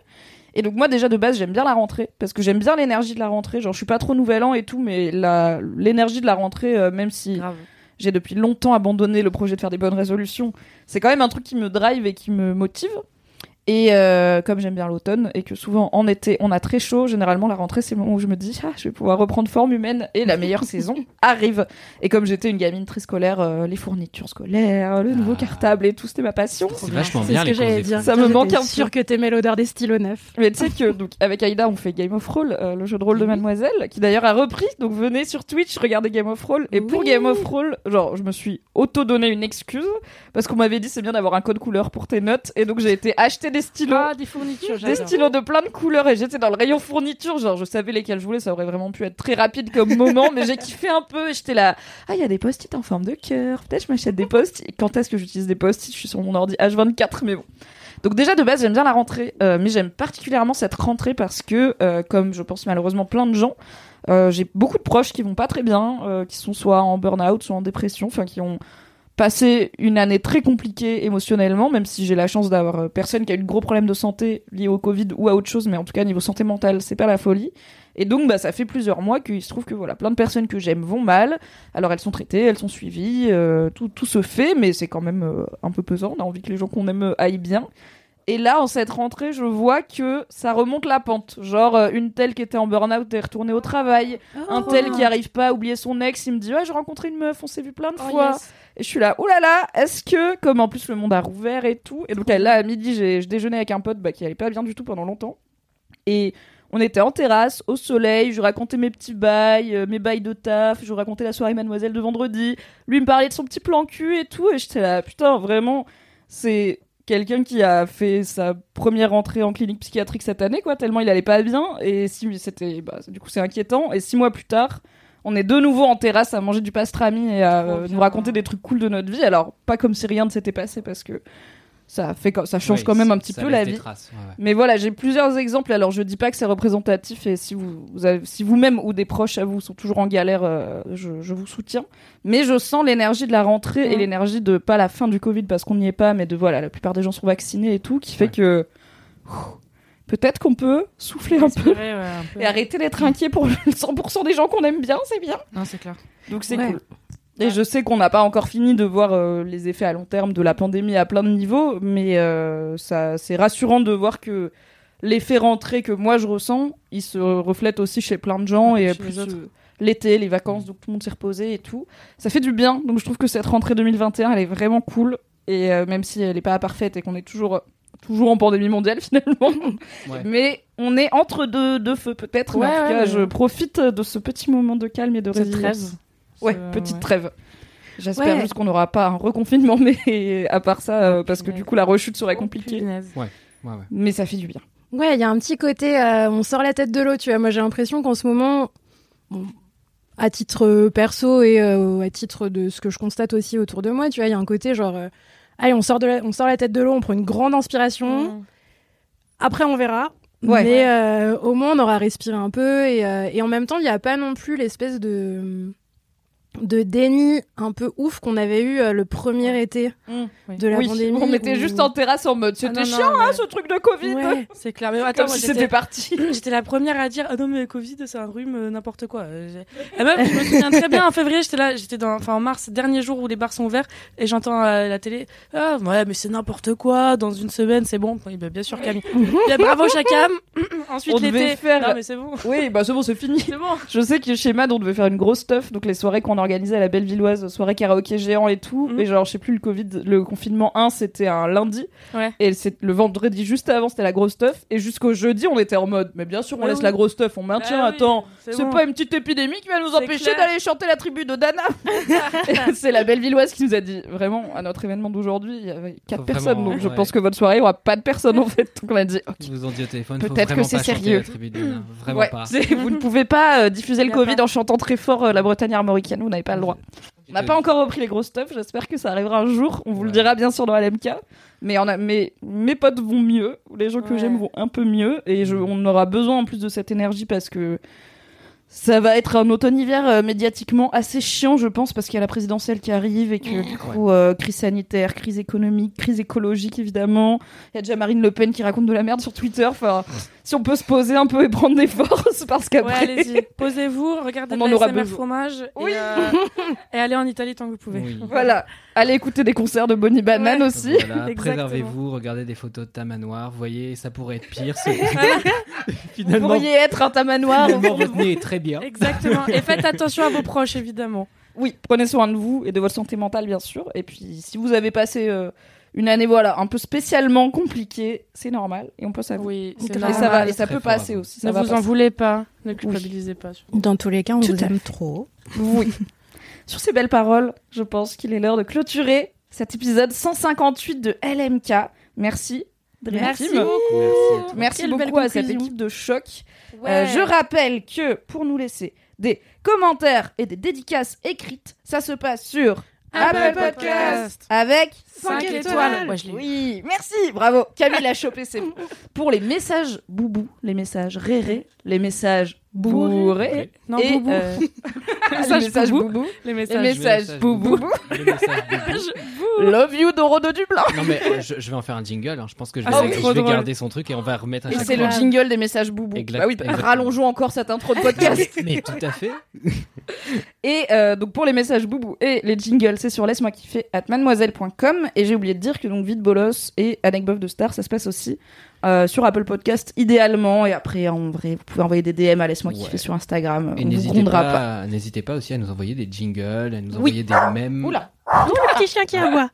Et donc moi déjà de base j'aime bien la rentrée parce que j'aime bien l'énergie de la rentrée genre je suis pas trop nouvel an et tout mais l'énergie de la rentrée euh, même si Grave. J'ai depuis longtemps abandonné le projet de faire des bonnes résolutions. C'est quand même un truc qui me drive et qui me motive. Et euh, comme j'aime bien l'automne et que souvent en été on a très chaud, généralement la rentrée c'est le moment où je me dis ah je vais pouvoir reprendre forme humaine et la meilleure saison arrive. Et comme j'étais une gamine très scolaire, euh, les fournitures scolaires, le nouveau Ah. cartable et tout c'était ma passion. C'est vachement C'est bien ce les que j'allais dire. Ça me manque un sûre que t'aimais l'odeur des stylos neufs. Mais tu sais que donc avec Aïda on fait Game of Roll, euh, le jeu de rôle de Mademoiselle, qui d'ailleurs a repris. Donc venez sur Twitch regarder Game of Roll. Et pour. Game of Roll, genre je me suis auto donné une excuse parce qu'on m'avait dit c'est bien d'avoir un code couleur pour tes notes. Et donc j'ai été acheter des stylos. Ah, des fournitures, des stylos de plein de couleurs et j'étais dans le rayon fourniture genre je savais lesquels je voulais ça aurait vraiment pu être très rapide comme moment mais j'ai kiffé un peu et j'étais là ah il y a des post-it en forme de cœur. Peut-être je m'achète des post-it quand est-ce que j'utilise des post-it? Je suis sur mon ordi H24 mais bon. Donc déjà de base j'aime bien la rentrée euh, mais j'aime particulièrement cette rentrée parce que euh, comme je pense malheureusement plein de gens euh, j'ai beaucoup de proches qui vont pas très bien qui sont soit en burn-out soit en dépression enfin qui ont passé une année très compliquée émotionnellement, même si j'ai la chance d'avoir euh, personne qui a eu de gros problèmes de santé liés au Covid ou à autre chose, mais en tout cas niveau santé mentale, c'est pas la folie. Et donc bah ça fait plusieurs mois qu'il se trouve que voilà plein de personnes que j'aime vont mal. Alors elles sont traitées, elles sont suivies, euh, tout tout se fait, mais c'est quand même euh, un peu pesant. On a envie que les gens qu'on aime aillent bien. Et là, en cette rentrée, je vois que ça remonte la pente. Genre, euh, une telle qui était en burn-out est retournée au travail. un tel qui arrive pas à oublier son ex, il me dit Ouais, j'ai rencontré une meuf, on s'est vu plein de Oh, fois. yes. Et je suis là, oulala, là là, est-ce que, comme en plus le monde a rouvert et tout, et donc là à midi, j'ai je déjeunais avec un pote bah, qui allait pas bien du tout pendant longtemps. Et on était en terrasse, au soleil, je racontais mes petits bails, euh, mes bails de taf, je racontais la soirée Mademoiselle de vendredi. Lui me parlait de son petit plan cul et tout, et j'étais là, putain, vraiment, c'est quelqu'un qui a fait sa première entrée en clinique psychiatrique cette année, quoi, tellement il allait pas bien, et si, c'était, bah, du coup, c'est inquiétant, et six mois plus tard, on est de nouveau en terrasse à manger du pastrami et à Trop euh, nous raconter des trucs cool de notre vie. Alors, pas comme si rien ne s'était passé parce que ça fait ça change Ouais, quand même un petit peu la vie. traces, ouais, ouais. Mais voilà, j'ai plusieurs exemples. Alors, je dis pas que c'est représentatif et si vous, vous avez- si vous-même ou des proches à vous sont toujours en galère, euh, je, je vous soutiens. Mais je sens l'énergie de la rentrée et l'énergie de pas la fin du Covid parce qu'on n'y est pas, mais de voilà, la plupart des gens sont vaccinés et tout, qui fait Ouais. que ouh, peut-être qu'on peut souffler un peu Inspiré, ouais, un peu. et arrêter d'être inquiet pour le 100% des gens qu'on aime bien, c'est bien. Non, c'est clair. Donc c'est Ouais. cool. Et je sais qu'on n'a pas encore fini de voir euh, les effets à long terme de la pandémie à plein de niveaux, mais euh, ça, c'est rassurant de voir que l'effet rentrée que moi je ressens, il se reflète aussi chez plein de gens et plus euh, l'été, les vacances, donc tout le monde s'est reposé et tout. Ça fait du bien, donc je trouve que cette rentrée 2021, elle est vraiment cool. Et euh, même si elle n'est pas parfaite et qu'on est toujours toujours en pandémie mondiale finalement, Ouais. mais on est entre deux, deux feux peut-être. Ouais, en tout cas, je profite de ce petit moment de calme et de résilience. trêve. Ouais, petite ouais. trêve. J'espère Ouais. juste qu'on n'aura pas un reconfinement, mais à part ça, euh, parce que du coup la rechute serait compliquée. Punaise. Ouais, ouais. Mais ça fait du bien. Ouais, il y a un petit côté, euh, on sort la tête de l'eau, tu vois. Moi, j'ai l'impression qu'en ce moment, bon, à titre euh, perso et euh, à titre de ce que je constate aussi autour de moi, tu vois, il y a un côté genre, euh, allez, on sort, de la, on sort la tête de l'eau, on prend une grande inspiration, Mm. après on verra. Ouais. Mais euh, au moins, on aura respiré un peu. Et, euh, et en même temps, il n'y a pas non plus l'espèce de, de déni un peu ouf qu'on avait eu euh, le premier été Oui. de la oui, pandémie. on était où- juste en terrasse en mode Ah c'était non, non, chiant hein, ce truc de Covid. Ouais. C'est clair. Mais attends, si j'étais- c'était parti. J'étais la première à dire ah non mais Covid c'est un rhume euh, n'importe quoi. Euh, j'ai- Et même je me souviens très bien en février j'étais là j'étais dans enfin en mars dernier jour où les bars sont ouverts et j'entends à la télé ah ouais mais c'est n'importe quoi dans une semaine c'est bon oui bah, bien sûr Camille Bien, bravo Chacam ensuite On devait l'été faire- non mais c'est bon oui, bah c'est bon, c'est fini. c'est bon Je sais que chez Mad, on devait faire une grosse stuff, donc les soirées qu'on organisait à la Bellevilloise, soirée karaoké géant et tout. Mhm. Et genre, je sais plus, le Covid, le confinement 1, c'était un lundi. Ouais. Et c'est le vendredi juste avant, c'était la grosse stuff. Et jusqu'au jeudi, on était en mode, mais bien sûr, on Ah laisse oui. la grosse stuff, on maintient, Bah oui, attends. c'est C'est bon. pas une petite épidémie qui va nous empêcher d'aller chanter la tribu de Dana. C'est la Bellevilloise qui nous a dit, vraiment, à notre événement d'aujourd'hui, il y avait quatre Faut personnes, vraiment, donc je pense que votre soirée, il y aura pas de personnes en fait. Donc on a dit, ok. Ils vous ont dit au téléphone, faut Peut-être que c'est sérieux. Dana, Vraiment Ouais, pas. vous ne pouvez pas euh, diffuser le Covid pas. en chantant très fort euh, la Bretagne armoricaine, vous n'avez pas le droit. On n'a pas encore repris les gros stuff, j'espère que ça arrivera un jour, on vous le dira bien sûr dans LMK. Mais, on a, mais mes potes vont mieux, ou les gens que Ouais. j'aime vont un peu mieux, et je, on aura besoin en plus de cette énergie parce que ça va être un automne-hiver euh, médiatiquement assez chiant, je pense, parce qu'il y a la présidentielle qui arrive et que du coup, euh, crise sanitaire, crise économique, crise écologique évidemment. Il y a déjà Marine Le Pen qui raconte de la merde sur Twitter. Enfin, si on peut se poser un peu et prendre des forces, parce Ouais, qu'après. allez-y, posez-vous, regardez On en aura besoin. fromage et, Oui. euh, et allez en Italie tant que vous pouvez. Oui. Voilà, allez écouter des concerts de Bonnie Banane Ouais. aussi. Voilà, préservez-vous, regardez des photos de ta manoir, vous voyez, ça pourrait être pire. ce- Vous finalement, pourriez être un tamanoir. finalement, votre nez est très bien. Exactement. Et faites attention à vos proches évidemment. Oui, prenez soin de vous et de votre santé mentale, bien sûr. Et puis, si vous avez passé euh, une année, voilà, un peu spécialement compliquée, c'est normal et on peut s'avouer. Oui, c'est Et normal. ça va, et ça peut passer vous. aussi. Ça Ne va vous en voulez pas, ne culpabilisez pas. Dans tous les cas, on Tout vous aime trop. Oui. Sur ces belles paroles, je pense qu'il est l'heure de clôturer cet épisode 158 de LMK. Merci. Dream Merci Team. beaucoup. Merci beaucoup à cette équipe de choc. Ouais. Euh, je rappelle que pour nous laisser des commentaires et des dédicaces écrites, ça se passe sur Apple Podcast. Avec 5 Cinq étoiles. Ouais, je. Oui, merci, bravo. Camille l'a chopé, c'est bon. Pour les messages boubou, les messages réré, les messages bourrés, Non, et boubou. euh, les Messages messages boubou. boubou, Les les messages. messages messages boubou, Le message boubou. love you Doro de Dublin. Non mais euh, je, je vais en faire un jingle. hein. Je pense que je vais, Ah oui. je Trop vais drôle. garder son truc et on va remettre à Et chaque c'est le jingle des messages boubou. Bah oui, rallongeons encore cette intro de podcast. Mais tout à fait. Et euh, donc pour les messages boubou et les jingles, c'est sur laisse-moi kiffer at mademoiselle.com. Et j'ai oublié de dire que donc Vite Bolos et Anecdote de Star, ça se passe aussi euh, sur Apple Podcast idéalement. Et après, en vrai, vous pouvez envoyer des DM à laisse-moi kiffer Ouais. sur Instagram. Et on vous n'hésitez grondera pas, pas. n'hésitez pas aussi à nous envoyer des jingles, à nous Oui. envoyer des mèmes. Oula. Petit chien qui aboie.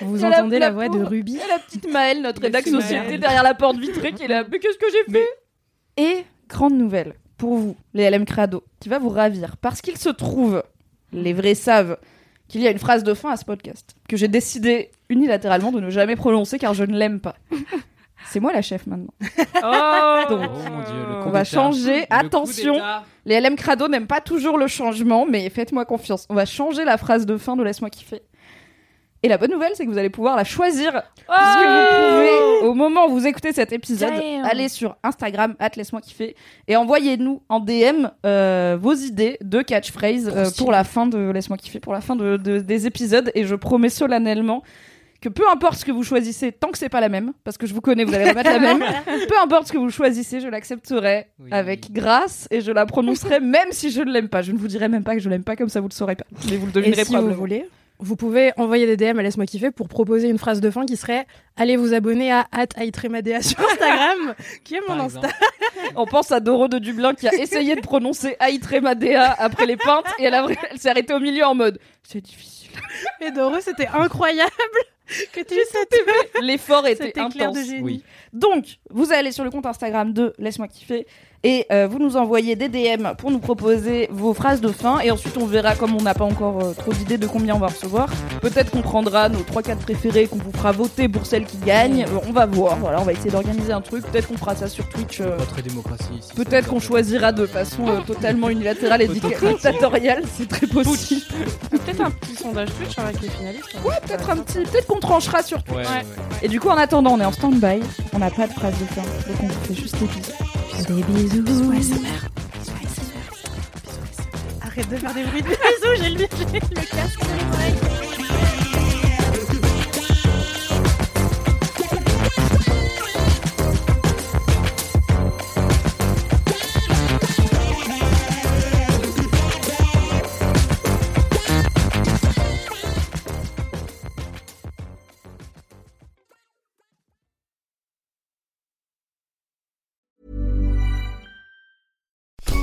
Vous entendez la, la voix de Ruby Et la petite Maëlle, notre rédac société derrière la porte vitrée qui est là. Mais qu'est-ce que j'ai fait? Et grande nouvelle pour vous, les LM Crado, qui va vous ravir. Parce qu'il se trouve, les vrais savent, qu'il y a une phrase de fin à ce podcast que j'ai décidé unilatéralement de ne jamais prononcer car je ne l'aime pas. C'est moi la chef maintenant. Oh, Donc, Oh mon dieu, le on va changer. Le Attention. Les LM Crado n'aiment pas toujours le changement, mais faites-moi confiance. On va changer la phrase de fin de Laisse-moi kiffer. Et la bonne nouvelle, c'est que vous allez pouvoir la choisir. Puisque vous pouvez, au moment où vous écoutez cet épisode, Damn. aller sur Instagram, laisse-moi kiffer, et envoyez-nous en DM euh, vos idées de catchphrase euh, pour la fin de Laisse-moi kiffer, pour la fin de, de- des épisodes. Et je promets solennellement que peu importe ce que vous choisissez, tant que c'est pas la même, parce que je vous connais, vous allez remettre la même, peu importe ce que vous choisissez, je l'accepterai Oui. avec grâce et je la prononcerai même si je ne l'aime pas. Je ne vous dirai même pas que je l'aime pas, comme ça vous le saurez pas. Mais vous le Et devinerez si vous probablement. voulez, vous pouvez envoyer des DM à Laisse-moi kiffer pour proposer une phrase de fin qui serait Allez vous abonner à @aitremadea sur Instagram, qui est mon Par Insta. On pense à Doro de Dublin qui a essayé de prononcer Aitremadea après les peintes et elle, a elle s'est arrêtée au milieu en mode c'est difficile. Et Doro, c'était incroyable que tu L'effort était éclair intense. de génie. Oui. Donc, vous allez sur le compte Instagram de Laisse-moi kiffer et euh, vous nous envoyez des DM pour nous proposer vos phrases de fin et ensuite on verra comme on n'a pas encore euh, trop d'idées de combien on va recevoir. Peut-être qu'on prendra nos 3-4 préférés qu'on vous fera voter pour celle qui gagne. Euh, on va voir, voilà, on va essayer d'organiser un truc. Peut-être qu'on fera ça sur Twitch. euh, Votre démocratie ici. Peut-être qu'on choisira de façon euh, totalement unilatérale et dictatoriale, c'est très possible. Peut-être un petit sondage Twitch avec les finalistes. hein. Ouais, peut-être un petit, peut-être qu'on tranchera sur. Ouais, ouais, ouais. Et du coup, en attendant, on est en stand-by, on n'a pas de phrase de fin, donc on vous fait juste des bisous. Bisous. Arrête de faire des bruits de bisous, j'ai le, le casque sur les